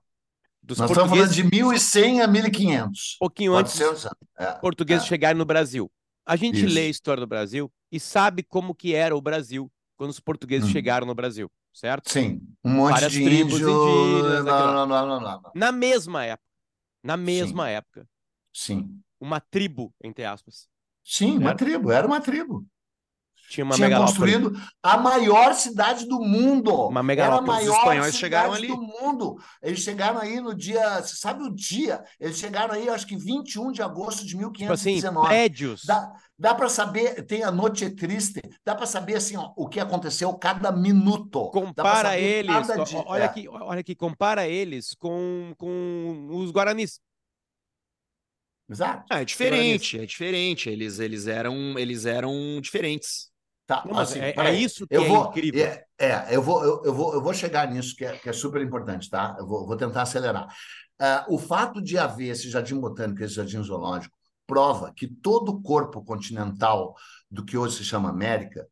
dos Nós estamos falando de 1100 a 1500. um pouquinho antes dos É, portugueses é. chegarem no Brasil. A gente Isso. lê a história do Brasil e sabe como que era o Brasil quando os portugueses Hum. chegaram no Brasil, certo? Sim, um monte Várias de tribos índio. indígenas. Na mesma época, na mesma época, Sim. uma tribo, entre aspas, Sim, uma Era. tribo, era uma tribo. Tinha uma Tinha construído a maior cidade do mundo. Uma Era megalópole. Os maior espanhóis chegaram ali. do mundo. Eles chegaram aí no dia. Você sabe o dia? Eles chegaram aí, acho que 21 de agosto de Tipo assim, 1519. prédios. Dá, dá para saber, tem a Noite Triste, dá para saber assim, ó, o que aconteceu cada minuto. Compara eles, olha É, aqui, olha aqui, compara eles com, com os guaranis. Exato. Ah, é diferente, é diferente. Eles, eles, eram, eles eram diferentes. Tá, Não, assim, é, é isso que Eu é vou, incrível. é, é, eu vou, eu, eu vou, eu vou chegar nisso que é, que é super importante, tá? Eu vou, vou tentar acelerar. Ah, o fato de haver esse jardim botânico, esse jardim zoológico, prova que todo o corpo continental do que hoje se chama América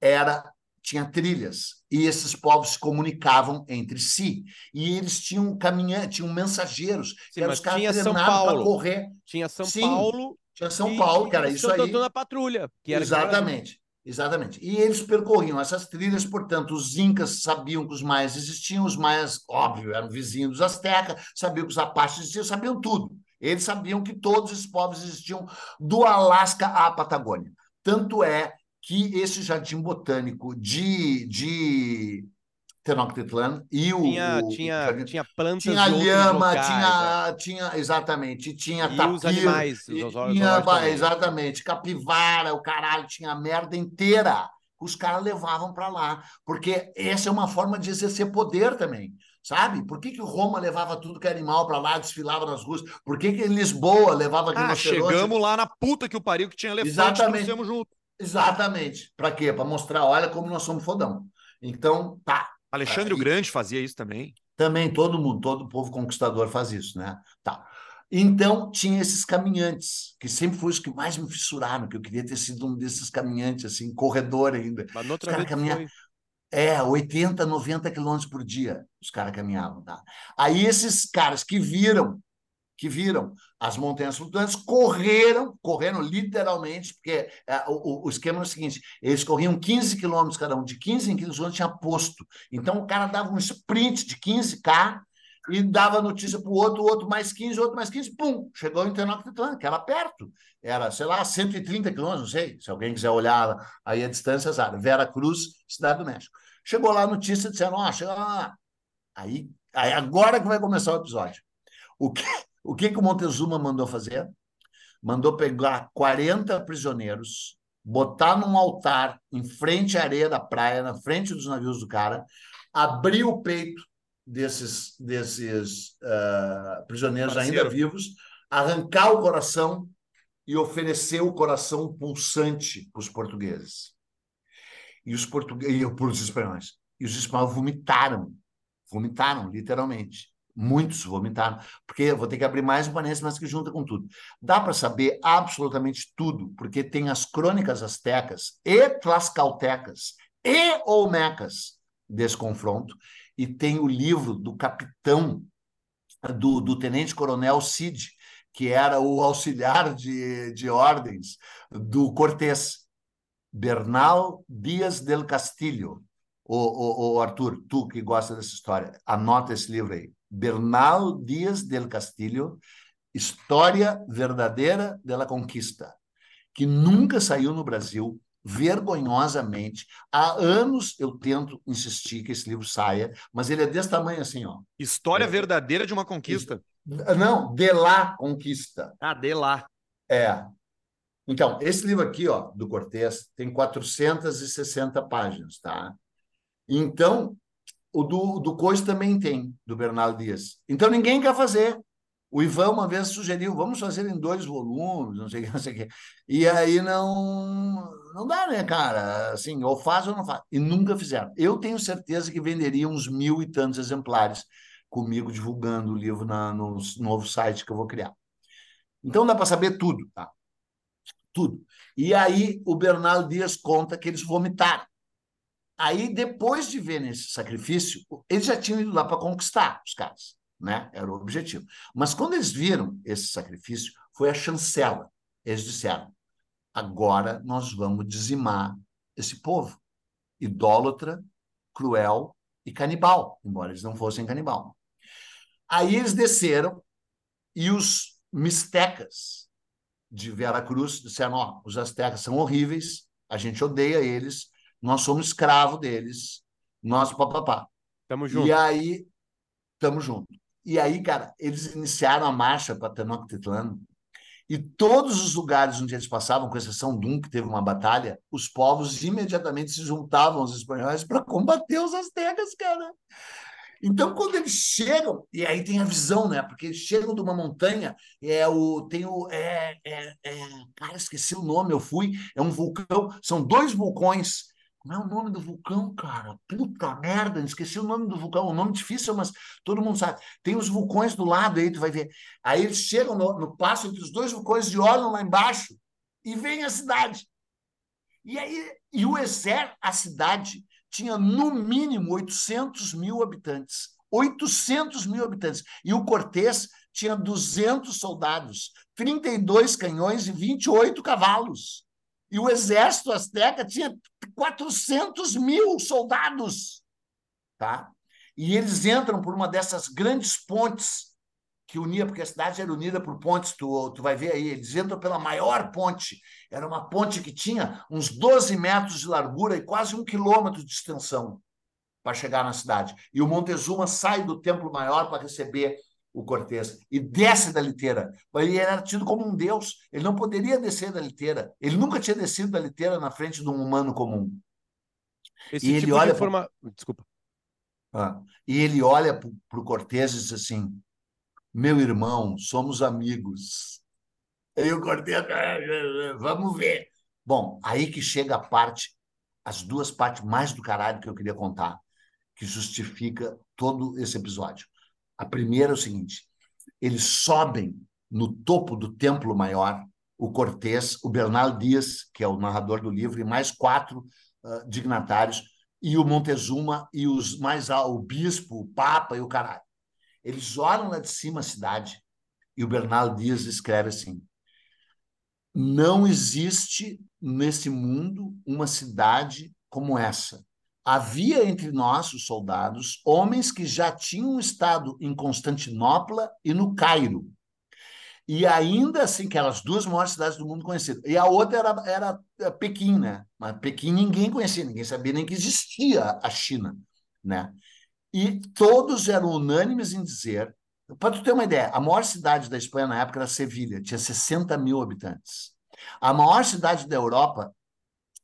era tinha trilhas e esses povos se comunicavam entre si e eles tinham caminhantes, tinham mensageiros Sim, que eram os caras tinha treinados para correr. Tinha São Sim, Paulo Tinha São Paulo, que era isso aí. Da Patrulha, que era. Exatamente, exatamente. E eles percorriam essas trilhas, portanto, os incas sabiam que os maias existiam, os maias, óbvio, eram vizinhos dos astecas, sabiam que os apaches existiam, sabiam tudo. Eles sabiam que todos esses povos existiam do Alasca à Patagônia. Tanto é que esse jardim botânico de, de Tenochtitlan e o, Tinha, o- o tinha, jardim- tinha plantas tinha lhama, locais, é. tinha, tinha exatamente, tinha E tapir, os animais, os e zoológicos tinha, também. exatamente, capivara, o caralho, tinha a merda inteira. Os caras levavam para lá, porque essa é uma forma de exercer poder também, sabe? Por que, que Roma levava tudo que é animal para lá, desfilava nas ruas? Por que, que Lisboa levava Ah, rinoceronte? chegamos lá na puta que o pariu que tinha elefante Exatamente. junto. Exatamente. Para quê? Para mostrar, olha como nós somos fodão. Então, tá. Alexandre Ah, o Grande fazia isso também. Também todo mundo, todo povo conquistador faz isso, né? Tá. Então, tinha esses caminhantes, que sempre foi os que mais me fissuraram, que eu queria ter sido um desses caminhantes, assim, corredor ainda. Mas noutra Os vez foi. É, 80, 90 quilômetros por dia os caras caminhavam, tá? Aí esses caras que viram, que viram as montanhas flutuantes, correram, correram literalmente, porque é, o, o- esquema é o seguinte, eles corriam 15 quilômetros cada um, de 15 em 15 quilômetros tinha posto. Então o cara dava um sprint de 15K, e dava notícia para o outro, o outro mais 15, outro mais 15, pum, chegou em Tenochtitlan, que era perto. Era, sei lá, 130 quilômetros, não sei, se alguém quiser olhar aí a distância, sabe? Vera Cruz, Cidade do México. Chegou lá a notícia, disseram, ó, oh, chegou lá. Aí, aí, agora que vai começar o episódio. O que, o que, que o Montezuma mandou fazer? Mandou pegar 40 prisioneiros, botar num altar em frente à areia da praia, na frente dos navios do cara, abrir o peito desses, desses uh, prisioneiros Parceiro. ainda vivos, arrancar o coração e oferecer o coração pulsante para os portugueses. E os portugueses, para os espanhóis. E os espanhóis vomitaram, vomitaram, literalmente. Muitos vomitaram, porque eu vou ter que abrir mais um parênteses, mas que junta com tudo. Dá para saber absolutamente tudo, porque tem as crônicas astecas e tlascaltecas e olmecas desse confronto, e tem o livro do capitão, do, do tenente-coronel Cid, que era o auxiliar de, de ordens do Cortés, Bernal Dias del Castillo. O, o, o, Arthur, tu que gosta dessa história, anota esse livro aí. Bernal Dias del Castillo, História Verdadeira de la Conquista, que nunca saiu no Brasil, vergonhosamente. Há anos eu tento insistir que esse livro saia, mas ele é desse tamanho assim, ó. História é. verdadeira de uma conquista. Não, de lá conquista. Ah, de lá. É. Então, esse livro aqui, ó, do Cortez, tem 460 páginas, tá? Então, o do, do Cois também tem, do Bernardo Dias. Então, ninguém quer fazer. O Ivan uma vez sugeriu, vamos fazer em dois volumes, não sei o que, não sei o que. E aí não, não dá, né, cara? Assim, ou faz ou não faz. E nunca fizeram. Eu tenho certeza que venderia uns mil e tantos exemplares comigo divulgando o livro na, no novo site que eu vou criar. Então dá para saber tudo, tá? Tudo. E aí o Bernardo Dias conta que eles vomitaram. Aí, depois de ver esse sacrifício, eles já tinham ido lá para conquistar os caras né? Era o objetivo. Mas quando eles viram esse sacrifício, foi a chancela. Eles disseram: agora nós vamos dizimar esse povo idólatra, cruel e canibal, embora eles não fossem canibal. Aí eles desceram e os mistecas de Vera Cruz disseram: ó, os astecas são horríveis, a gente odeia eles, nós somos escravo deles, nós papapá. Tamo junto. E aí, tamo junto. E aí, cara, eles iniciaram a marcha para Tenochtitlan e todos os lugares onde eles passavam, com exceção de um que teve uma batalha, os povos imediatamente se juntavam aos espanhóis para combater os astecas, cara. Então, quando eles chegam, e aí tem a visão, né? Porque eles chegam de uma montanha, é o, tem o. É, é, é, cara, esqueci o nome, eu fui. É um vulcão, são dois vulcões como é o nome do vulcão, cara? Puta merda, esqueci o nome do vulcão. Um nome difícil, mas todo mundo sabe. Tem os vulcões do lado aí, tu vai ver. Aí eles chegam no, no passo entre os dois vulcões e olham lá embaixo e vem a cidade. E aí, e o exército, a cidade, tinha no mínimo 800 mil habitantes. 800 mil habitantes. E o Cortés tinha 200 soldados, 32 canhões e 28 cavalos. E o exército azteca tinha 400 mil soldados. Tá? E eles entram por uma dessas grandes pontes que unia, porque a cidade era unida por pontes, tu, tu vai ver aí, eles entram pela maior ponte. Era uma ponte que tinha uns 12 metros de largura e quase um quilômetro de extensão para chegar na cidade. E o Montezuma sai do Templo Maior para receber o Cortés, e desce da liteira. Ele era tido como um deus. Ele não poderia descer da liteira. Ele nunca tinha descido da liteira na frente de um humano comum. Esse e tipo ele olha de forma... Pra... Desculpa. Ah, e ele olha para o Cortés e diz assim: Meu irmão, somos amigos. E o Cortés, vamos ver. Bom, aí que chega a parte, as duas partes mais do caralho que eu queria contar, que justifica todo esse episódio. A primeira é o seguinte: eles sobem no topo do templo maior, o Cortés, o Bernal Dias, que é o narrador do livro, e mais quatro uh, dignatários, e o Montezuma e os mais o bispo, o papa e o caralho. Eles olham lá de cima a cidade e o Bernal Dias escreve assim: Não existe nesse mundo uma cidade como essa, havia entre nós, os soldados, homens que já tinham estado em Constantinopla e no Cairo. E ainda assim, que eram as duas maiores cidades do mundo conhecidas. E a outra era, era eh, Pequim, né? Mas Pequim ninguém conhecia, ninguém sabia nem que existia a China, né? E todos eram unânimes em dizer, para tu ter uma ideia, a maior cidade da Espanha na época era Sevilha, tinha 60 mil habitantes. A maior cidade da Europa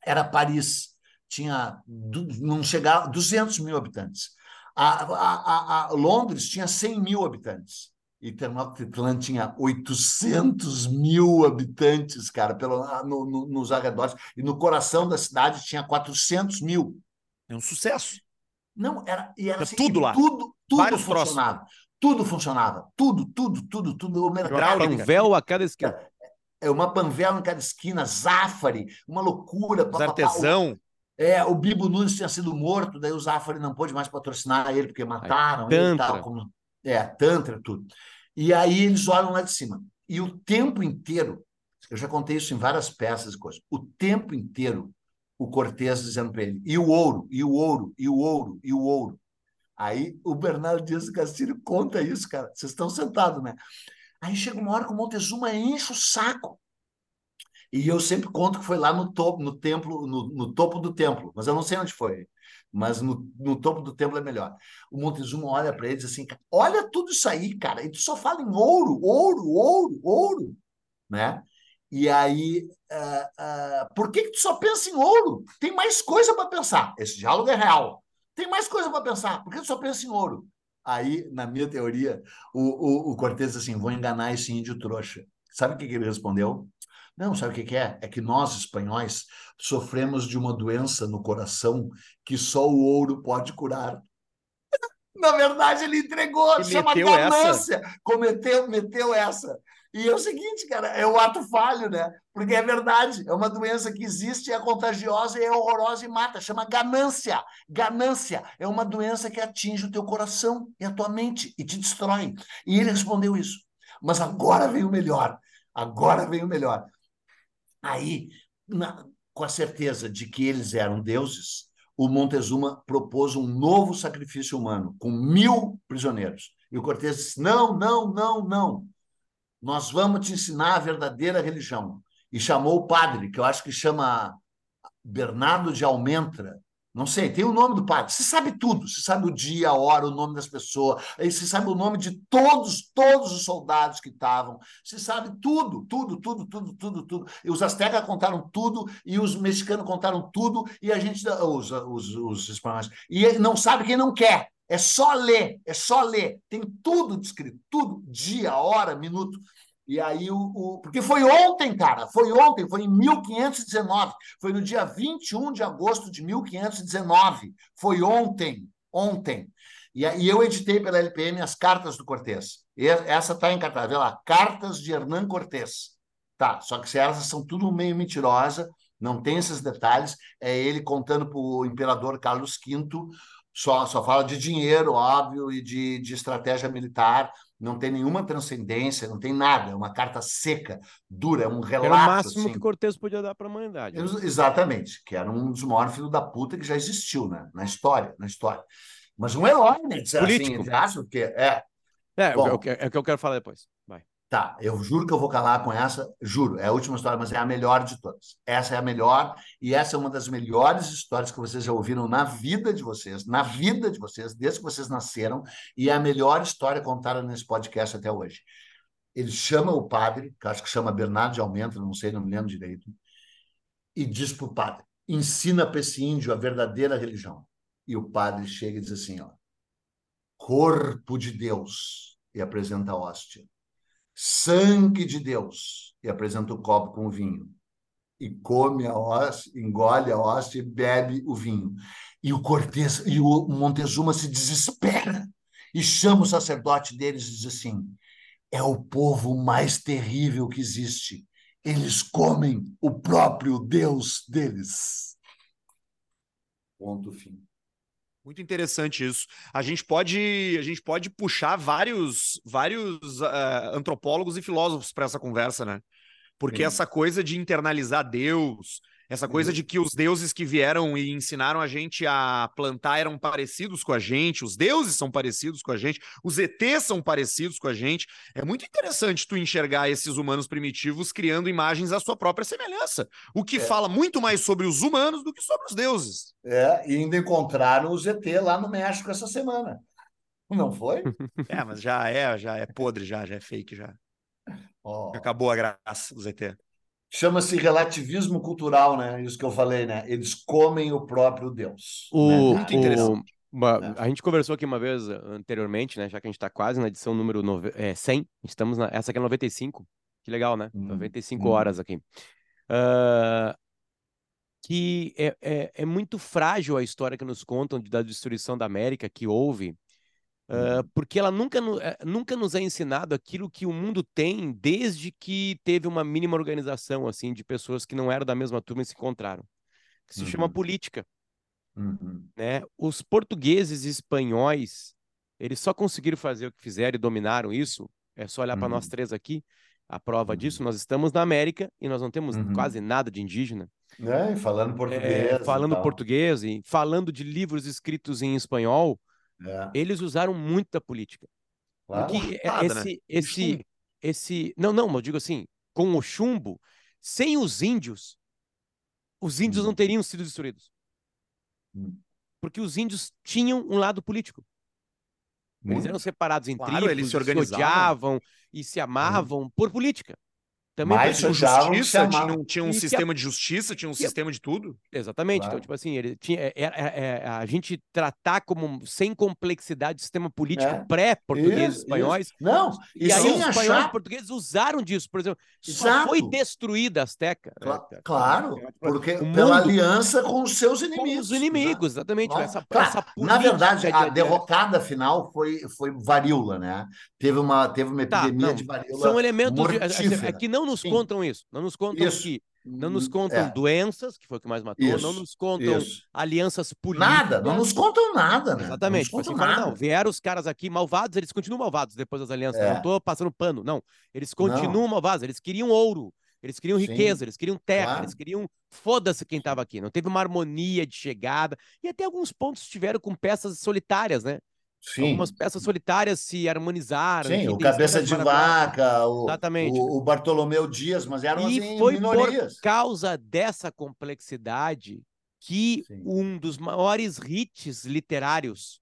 era Paris, tinha não chegava 200 mil habitantes. A, a, a, Londres tinha 100 mil habitantes. E Tenochtitlan tinha 800 mil habitantes, cara, pelo, no, no, nos arredores. E no coração da cidade tinha 400 mil. É um sucesso. Não, era, e era assim, tudo lá. Tudo, tudo funcionava. Próximos. Tudo funcionava. Tudo, tudo, tudo, tudo. O mercado. Panvel a cada esquina. É uma panvela em cada esquina, Zafari, uma loucura. Os artesão. É, o Bibo Nunes tinha sido morto, daí o Zafari não pôde mais patrocinar ele, porque mataram Ai, ele e tal. Como... É, Tantra, tudo. E aí eles olham lá de cima. E o tempo inteiro, eu já contei isso em várias peças e coisas, o tempo inteiro o Cortez dizendo para ele, e o ouro, e o ouro, e o ouro, e o ouro. Aí o Bernardo Dias do Castilho conta isso, cara. Vocês estão sentados, né? Aí chega uma hora que o Montezuma enche o saco. E eu sempre conto que foi lá no topo, no templo, no, no topo do templo, mas eu não sei onde foi. Mas no, no topo do templo é melhor. O Montezuma olha para ele e diz assim: olha tudo isso aí, cara, e tu só fala em ouro, ouro, ouro, ouro, né? E aí, uh, uh, por que, que tu só pensa em ouro? Tem mais coisa para pensar. Esse diálogo é real. Tem mais coisa para pensar. Por que tu só pensa em ouro? Aí, na minha teoria, o, o, o Cortez assim, vou enganar esse índio trouxa. Sabe o que, que ele respondeu? Não, sabe o que, que é? É que nós, espanhóis, sofremos de uma doença no coração que só o ouro pode curar. Na verdade, ele entregou, e chama ganância. Essa? Cometeu, meteu essa. E é o seguinte, cara, é o ato falho, né? Porque é verdade, é uma doença que existe, é contagiosa, é horrorosa e mata. Chama ganância. Ganância é uma doença que atinge o teu coração e a tua mente e te destrói. E ele respondeu isso. Mas agora vem o melhor. Agora vem o melhor. Aí, na, com a certeza de que eles eram deuses, o Montezuma propôs um novo sacrifício humano, com mil prisioneiros. E o Cortes disse: não, não, não, não. Nós vamos te ensinar a verdadeira religião. E chamou o padre, que eu acho que chama Bernardo de Almentra. Não sei, tem o nome do padre. Você sabe tudo. Você sabe o dia, a hora, o nome das pessoas. Aí você sabe o nome de todos, todos os soldados que estavam. Você sabe tudo, tudo, tudo, tudo, tudo, tudo. E os astecas contaram tudo, e os mexicanos contaram tudo, e a gente, os, os, os espanhóis. E não sabe quem não quer. É só ler, é só ler. Tem tudo descrito, tudo, dia, hora, minuto. E aí, o, o, porque foi ontem, cara, foi ontem, foi em 1519, foi no dia 21 de agosto de 1519, foi ontem, ontem. E, e eu editei pela LPM as cartas do Cortês. Essa está em cartaz, vê lá, Cartas de Hernán Cortés. Tá, só que elas são tudo meio mentirosa, não tem esses detalhes. É ele contando para o imperador Carlos V só, só fala de dinheiro, óbvio, e de, de estratégia militar, não tem nenhuma transcendência, não tem nada, é uma carta seca, dura, é um relato. Era o máximo assim. que Cortez podia dar para a humanidade. Né? Exatamente, que era um dos maiores filhos da puta que já existiu né? na história, na história. Mas um herói, né? Político. Assim, acho que é. É, Bom, é o que eu quero falar depois. Tá, eu juro que eu vou calar com essa, juro, é a última história, mas é a melhor de todas. Essa é a melhor, e essa é uma das melhores histórias que vocês já ouviram na vida de vocês, na vida de vocês, desde que vocês nasceram, e é a melhor história contada nesse podcast até hoje. Ele chama o padre, que acho que chama Bernardo de Almento, não sei, não me lembro direito, e diz para o padre: ensina para esse índio a verdadeira religião. E o padre chega e diz assim: ó, corpo de Deus, e apresenta a hóstia sangue de Deus, e apresenta o copo com o vinho. E come a hóstia, engole a hóstia e bebe o vinho. E o Cortez, e o Montezuma se desespera e chama o sacerdote deles e diz assim: é o povo mais terrível que existe. Eles comem o próprio Deus deles. Ponto fim. Muito interessante isso. A gente pode, a gente pode puxar vários, vários uh, antropólogos e filósofos para essa conversa, né? Porque Sim. essa coisa de internalizar Deus, Essa coisa de que os deuses que vieram e ensinaram a gente a plantar eram parecidos com a gente, os deuses são parecidos com a gente, os ETs são parecidos com a gente. É muito interessante tu enxergar esses humanos primitivos criando imagens à sua própria semelhança, o que É. fala muito mais sobre os humanos do que sobre os deuses. É, e ainda encontraram o ZT lá no México essa semana. Não foi? É, mas já é, já é podre, já, já é fake, já. Ó, Acabou a graça do ZT. Chama-se relativismo cultural, né? Isso que eu falei, né? Eles comem o próprio Deus. O, né, Muito interessante. o- É. a gente conversou aqui uma vez uh, anteriormente, né? Já que a gente está quase na edição número nove, é, 100. Estamos na, essa aqui é 95. Que legal, né? Hum, 95 hum. horas aqui. Ah, que é, é, é muito frágil a história que nos contam da destruição da América que houve, ah, porque ela nunca, eh, nunca nos é ensinado aquilo que o mundo tem desde que teve uma mínima organização assim de pessoas que não eram da mesma turma e se encontraram, que se chama Uhum. política Uhum. né? Os portugueses e espanhóis, eles só conseguiram fazer o que fizeram e dominaram isso. É só olhar para nós Uhum. três aqui. A prova Uhum. disso, nós estamos na América e nós não temos Uhum. quase nada de indígena. É, e falando É, português. e falando tal. português e falando de livros escritos em espanhol, É, eles usaram muito da política. claro. Porque é- Porrada, né? esse, esse, chumbo. esse, não, não, eu digo assim, com o chumbo, sem os índios, os índios não Hum. teriam sido destruídos. Hum. Porque os índios tinham um lado político. Eles Muito. eram separados em Claro, tribos, eles se e organizavam. odiavam e se amavam por política. Também que se justiça, tinha, um- tinha um E que a- sistema de justiça, tinha um sistema de tudo. Exatamente. Então, Claro. tipo assim, ele tinha, é, é- é- a gente tratar como sem complexidade o sistema político É. pré-portugueses Isso, espanhóis. isso. Não, e, E, aí os espanhóis e achar. portugueses usaram disso, por exemplo. Só foi destruída a Azteca. Cla- é, Claro, é, porque o pela mundo aliança com os seus com inimigos. os inimigos, exatamente. Claro. Essa, Claro, essa Na verdade, a de- de- derrocada final foi, foi varíola, né? Teve uma, teve uma Tá, epidemia não, de varíola São elementos de, é- é- é mortífera. que não nos Sim. contam isso. Não nos contam Isso. que não nos Hum, contam é, doenças, que foi o que mais matou, não Isso, nos contam isso. alianças políticas. Nada, não nos contam nada, né? Exatamente. Tipo Não assim, nos contam fala, não, nada. vieram os caras aqui malvados, eles continuam malvados depois das alianças. É. Não tô passando pano, não. Eles continuam Não. malvados, eles queriam ouro, eles queriam Sim, riqueza, eles queriam terra, claro. eles queriam. Foda-se quem tava aqui. Não teve uma harmonia de chegada. E até alguns pontos tiveram com peças solitárias, né? Sim, Algumas peças solitárias se harmonizaram. sim, o Cabeça de. Vaca, o, Exatamente. o, o Bartolomeu Dias, mas eram E assim, foi minorias. por causa dessa complexidade que Sim. um dos maiores hits literários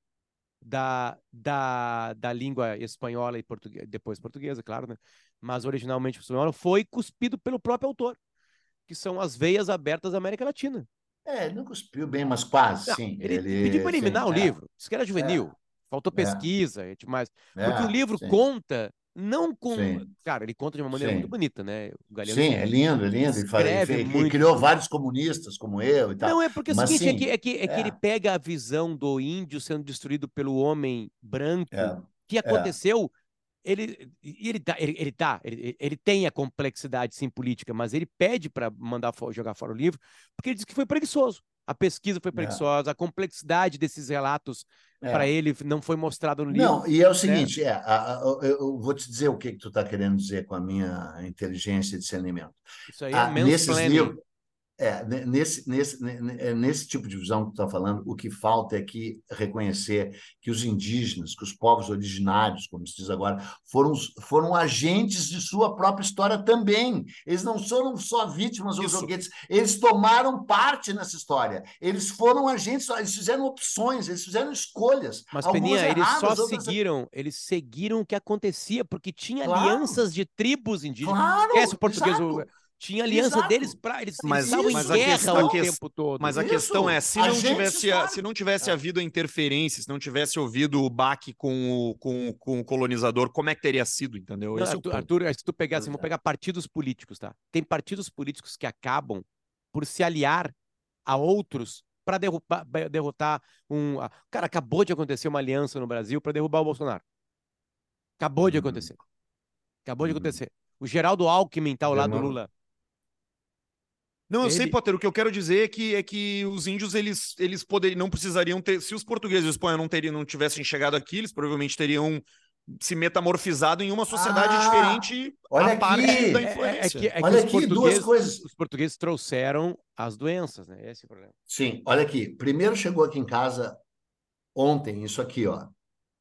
da, da, da língua espanhola e portuguesa, depois portuguesa, claro, né? Mas originalmente espanhola, foi cuspido pelo próprio autor, que são as veias abertas da América Latina. É, ele não cuspiu bem, mas quase, Não, sim. ele, pediu para eliminar sim, o é, livro, disse que era juvenil, faltou É. pesquisa e tudo mais. Porque é, o livro sim. conta, não com. Sim. Cara, ele conta de uma maneira Sim. muito bonita, né? O Galeano Sim, é lindo, é lindo. Ele, ele criou vários comunistas como eu e tal. Não, é porque é o Mas seguinte, é que, é que, é que é. ele pega a visão do índio sendo destruído pelo homem branco, É, que aconteceu, ele, ele, tá, ele, ele, tá ele, ele tem a complexidade, sim, política, mas ele pede para mandar jogar fora o livro, porque ele diz que foi preguiçoso. A pesquisa foi preguiçosa, a complexidade desses relatos é. para ele não foi mostrado no livro. Não, e é o seguinte, é, a- a- eu, vou te dizer o que, que tu está querendo dizer com a minha inteligência e discernimento. Isso aí Ah, é nesses mansplaining. livros, é, ne- nesse, nesse, ne- ne- é, nesse tipo de visão que tu está falando, o que falta é que reconhecer que os indígenas, que os povos originários, como se diz agora, foram, foram agentes de sua própria história também. Eles não foram só vítimas ou Isso. joguetes, eles tomaram parte nessa história. Eles foram agentes, eles fizeram opções, eles fizeram escolhas. Mas, Peninha, eles só outras- seguiram, eles seguiram o que acontecia, porque tinha Claro. alianças de tribos indígenas. Claro, Esquece o português, exato. Tinha aliança Exato. deles para eles, Mas- estavam mas em a guerra questão- o a que- tempo todo. Mas a Isso, questão é, se não agentes tivesse, a- se não tivesse É. havido a interferência, se não tivesse ouvido o baque com o, com, com o colonizador, como é que teria sido, entendeu? Não, é Arthur, ponto. Arthur, se tu pegar assim, vamos Exato. pegar partidos políticos, tá? Tem partidos políticos que acabam por se aliar a outros para derrotar um. a- Cara, acabou de acontecer uma aliança no Brasil para derrubar o Bolsonaro. Acabou de Uhum. acontecer. Acabou de Uhum. acontecer. O Geraldo Alckmin tá ao lado do. Lula. Não, eu sei, Ele- Potter, o que eu quero dizer é que, é que os índios, eles, eles poderiam, não precisariam ter, se os portugueses e os espanhóis não, teriam, não tivessem chegado aqui, eles provavelmente teriam se metamorfizado em uma sociedade Ah, diferente olha a parte aqui. da É, é- é influência. que, é que Olha os aqui, duas coisas. os portugueses trouxeram as doenças, né? Esse é o problema. Sim, olha aqui. Primeiro chegou aqui em casa ontem, isso aqui, ó,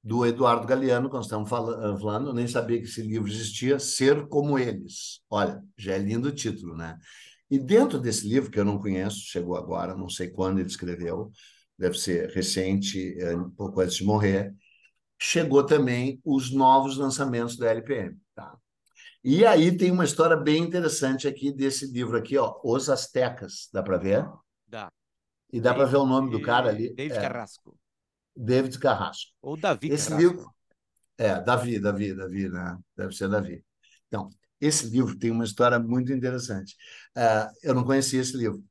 do Eduardo Galeano, que nós estamos fala- falando, eu nem sabia que esse livro existia, Ser Como Eles. Olha, já é lindo o título, né? E dentro desse livro, que eu não conheço, chegou agora, não sei quando ele escreveu, deve ser recente, é, um pouco antes de morrer, chegou também os novos lançamentos da LPM, tá? E aí tem uma história bem interessante aqui desse livro aqui, ó, Os Aztecas, dá para ver? Dá. E dá para ver o nome do cara ali, David é, Carrasco. David Carrasco. Ou Davi Esse Carrasco. livro- É, Davi, Davi, Davi, né? Deve ser Davi. Então, esse livro tem uma história muito interessante. Ah, eu não conhecia esse livro.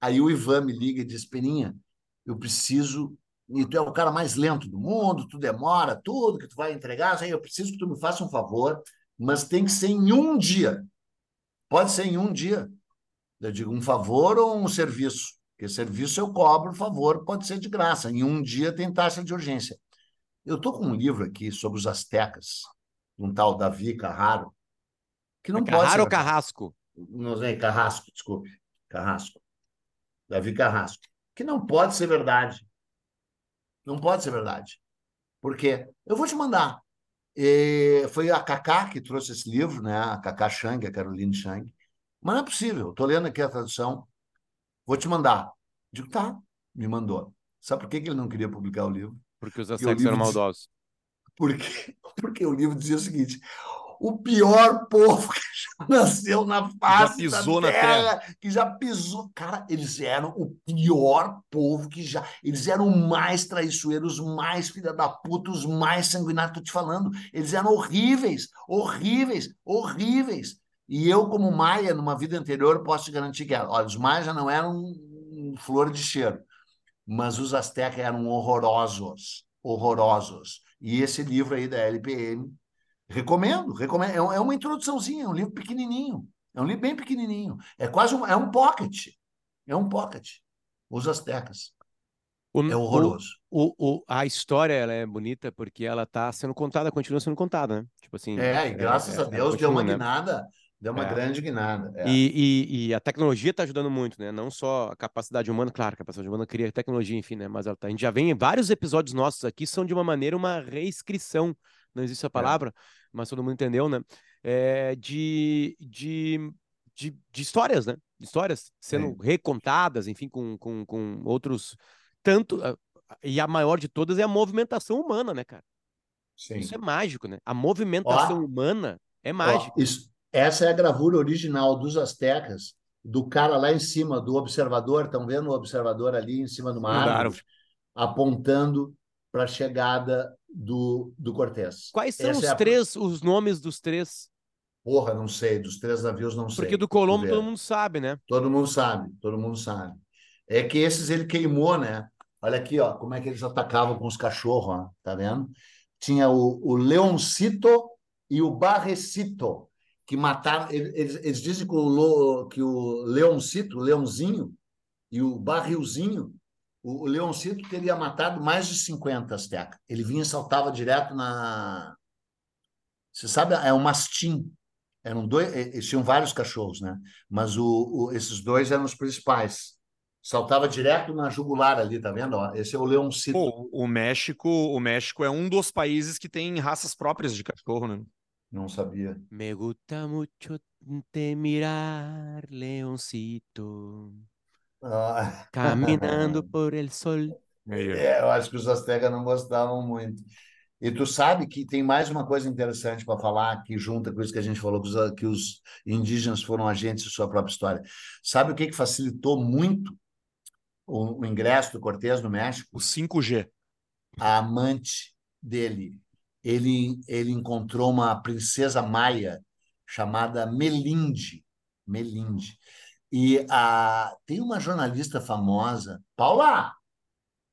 Aí o Ivan me liga e diz: Peninha, eu preciso. E tu é o cara mais lento do mundo, tu demora tudo que tu vai entregar. Aí eu preciso que tu me faça um favor, mas tem que ser em um dia. Pode ser em um dia. Eu digo um favor ou um serviço? Porque serviço eu cobro, favor pode ser de graça. Em um dia tem taxa de urgência. Eu estou com um livro aqui sobre os astecas, um tal Davi Carraro, que não É pode Carraro ser ou Carrasco? não sei, Carrasco, desculpe. Carrasco. Davi Carrasco. Que não pode ser verdade. Não pode ser verdade. Por quê? Eu vou te mandar. E foi a Cacá que trouxe esse livro, né? A Cacá Chang, a Caroline Chang. Mas não é possível. Estou lendo aqui a tradução. Vou te mandar. Digo, tá. Me mandou. Sabe por que que ele não queria publicar o livro? Porque os livro eram diz- maldosos. Porque, porque o livro dizia o seguinte: o pior povo que já nasceu na face pisou da na terra, que já pisou. Cara, eles eram o pior povo que já. Eles eram mais traiçoeiros, os mais filha da puta, os mais sanguinários. Tô te falando. Eles eram horríveis, horríveis, horríveis. E eu, como Maia, numa vida anterior, posso te garantir que era. Olha, os Maias já não eram um flor de cheiro, mas os Aztecas eram horrorosos, horrorosos. E esse livro aí da LPM, recomendo, recomendo. É é uma introduçãozinha, é um livro pequenininho. É um livro bem pequenininho. É quase um, é um pocket. É um pocket. Os Aztecas. O, É horroroso. O, o, a história ela é bonita porque ela tá sendo contada, continua sendo contada, né? Tipo assim. É, e graças a ela Deus deu continua, uma né? guinada, deu uma É. grande guinada. É. E, e, e a tecnologia está ajudando muito, né? Não só a capacidade humana, claro, a capacidade humana cria tecnologia, enfim, né? Mas ela tá- a gente já vem em vários episódios nossos aqui, são de uma maneira uma reescrição, não existe a palavra, mas todo mundo entendeu, né? É, de, de, de, de histórias, né? Histórias sendo Sim. recontadas, enfim, com, com, com outros. Tanto. E a maior de todas é a movimentação humana, né, cara? Sim. Isso é mágico, né? A movimentação Ó. humana é Ó, isso- essa é a gravura original dos Aztecas, do cara lá em cima, do observador. Estão vendo o observador ali em cima de uma árvore. apontando para a chegada do, do Cortés. Quais são Essa os é a- três, os nomes dos três? Porra, não sei, dos três navios não sei. Porque do Colombo todo mundo sabe, né? Todo mundo sabe, todo mundo sabe. É que esses ele queimou, né? Olha aqui, ó, como é que eles atacavam com os cachorros, ó, tá vendo? Tinha o, o Leoncito e o Barrecito, que mataram. Eles, eles dizem que o, que o Leoncito, o Leãozinho, e o Barrilzinho, o, o Leoncito teria matado mais de 50 astecas. Ele vinha e saltava direto na. Você sabe, é um mastim. Eram dois, eles tinham vários cachorros, né? Mas o, o- esses dois eram os principais. Saltava direto na jugular ali, tá vendo? Ó, esse é o Leoncito. Pô, o México, o México é um dos países que tem raças próprias de cachorro, né? Não sabia. Me gusta mucho te mirar, leoncito, Ah, caminando por el sol. É, eu acho que os astecas não gostavam muito. E tu sabe que tem mais uma coisa interessante para falar que junta com isso que a gente falou, que os, que os indígenas foram agentes de sua própria história. Sabe o que, que facilitou muito o, o ingresso do Cortés no México? O 5G. a amante dele. Ele, ele encontrou uma princesa maia chamada Melinde. Melinde. E a, tem uma jornalista famosa, Paula,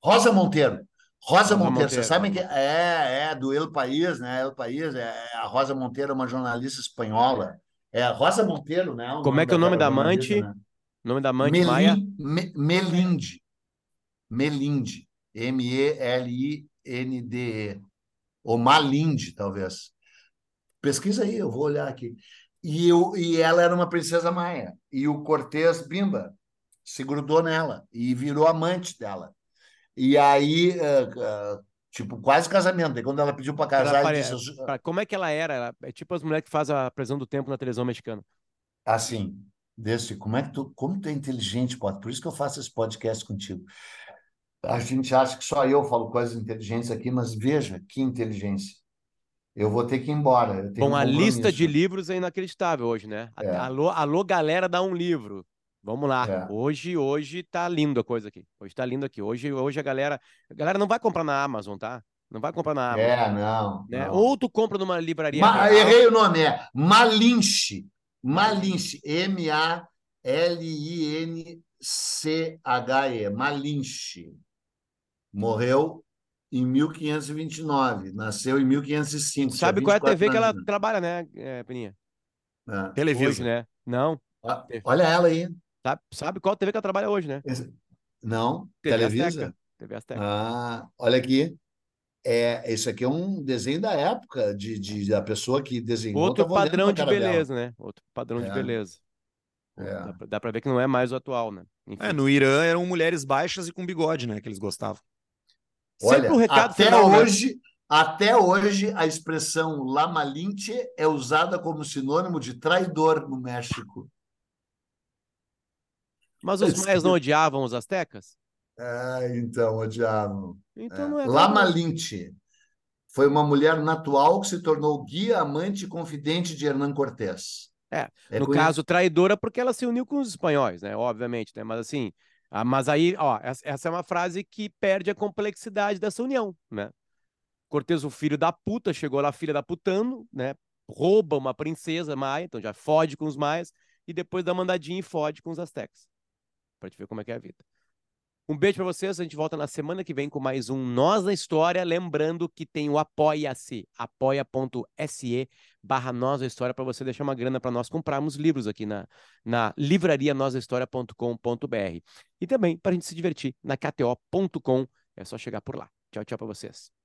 Rosa Monteiro. Rosa, Rosa Monteiro, Monteiro. vocês sabem que é, é do El País, né? El País, é, a Rosa Monteiro é uma jornalista espanhola. É a Rosa Monteiro, né? Como é que é o nome da amante? né? Nome da amante Melin- Maia? Me- Melinde. Melinde. M-E-L-I-N-D-E. Ou Malinde, talvez. Pesquisa aí, eu vou olhar aqui. E, eu, e ela era uma princesa maia. E o Cortês Bimba se grudou nela e virou amante dela. E aí, uh, uh, tipo, quase casamento. E quando ela pediu para casar, Ela disse... pra- Como é que ela era? Ela- é tipo as mulheres que fazem a prisão do tempo na televisão mexicana. Assim, desse, como é que tu, como tu é inteligente, Potter? Por isso que eu faço esse podcast contigo. A gente acha que só eu falo coisas inteligentes aqui, mas veja que inteligência. Eu vou ter que ir embora. Bom, um a lista de livros é inacreditável hoje, né? É. Alô, alô, galera, dá um livro. Vamos lá. É. Hoje, hoje tá lindo a coisa aqui. Hoje tá lindo aqui. Hoje, hoje a galera, a galera não vai comprar na Amazon, tá? Não vai comprar na Amazon, É, não. né? não. Ou tu compra numa livraria Ma- real. errei o nome, é Malinche. Malinche. M-A-L-I-N-C-H-E. Malinche. Morreu em 1529. Nasceu em 1505. tinha Sabe qual é a 24 TV que ela anos. trabalha, né, é, Peninha? É. Televisa. Hoje, né? Não. Ó, Olha ela aí. Sabe, sabe qual TV que ela trabalha hoje, né? Esse- Não? TV Televisa? Azteca. TV Azteca. Ah, olha aqui. É, esse aqui é um desenho da época de, de da pessoa que desenhou. Outro padrão de dela. beleza, né? Outro padrão de É. beleza. É. Dá, pra, dá pra ver que não é mais o atual, né? Enfim. É, no Irã eram mulheres baixas e com bigode, né? Que eles gostavam. Sempre Olha, o recado até final, né? hoje, até hoje, a expressão La Malinche é usada como sinônimo de traidor no México. Mas os maias não odiavam os astecas? Ah, então, odiavam. Então não é La traidor. Malinche foi uma mulher natural que se tornou guia, amante e confidente de Hernán Cortés. É, É no caso, traidora porque ela se uniu com os espanhóis, né? Obviamente, né? Mas assim, ah, mas aí, ó, essa, é uma frase que perde a complexidade dessa união, né? Cortez, o filho da puta, chegou lá, filha da putano, né? Rouba uma princesa maia, então já fode com os maias, e depois dá mandadinha e fode com os astecas. Pra te ver como é que é a vida. Um beijo pra vocês, a gente volta na semana que vem com mais um Nós na História, lembrando que tem o Apoia-se, apoia.se barra Nós na História, para você deixar uma grana para nós comprarmos livros aqui na, na livraria nosahistoria.com.br. E também para a gente se divertir na kto.com, é só chegar por lá. Tchau, tchau para vocês.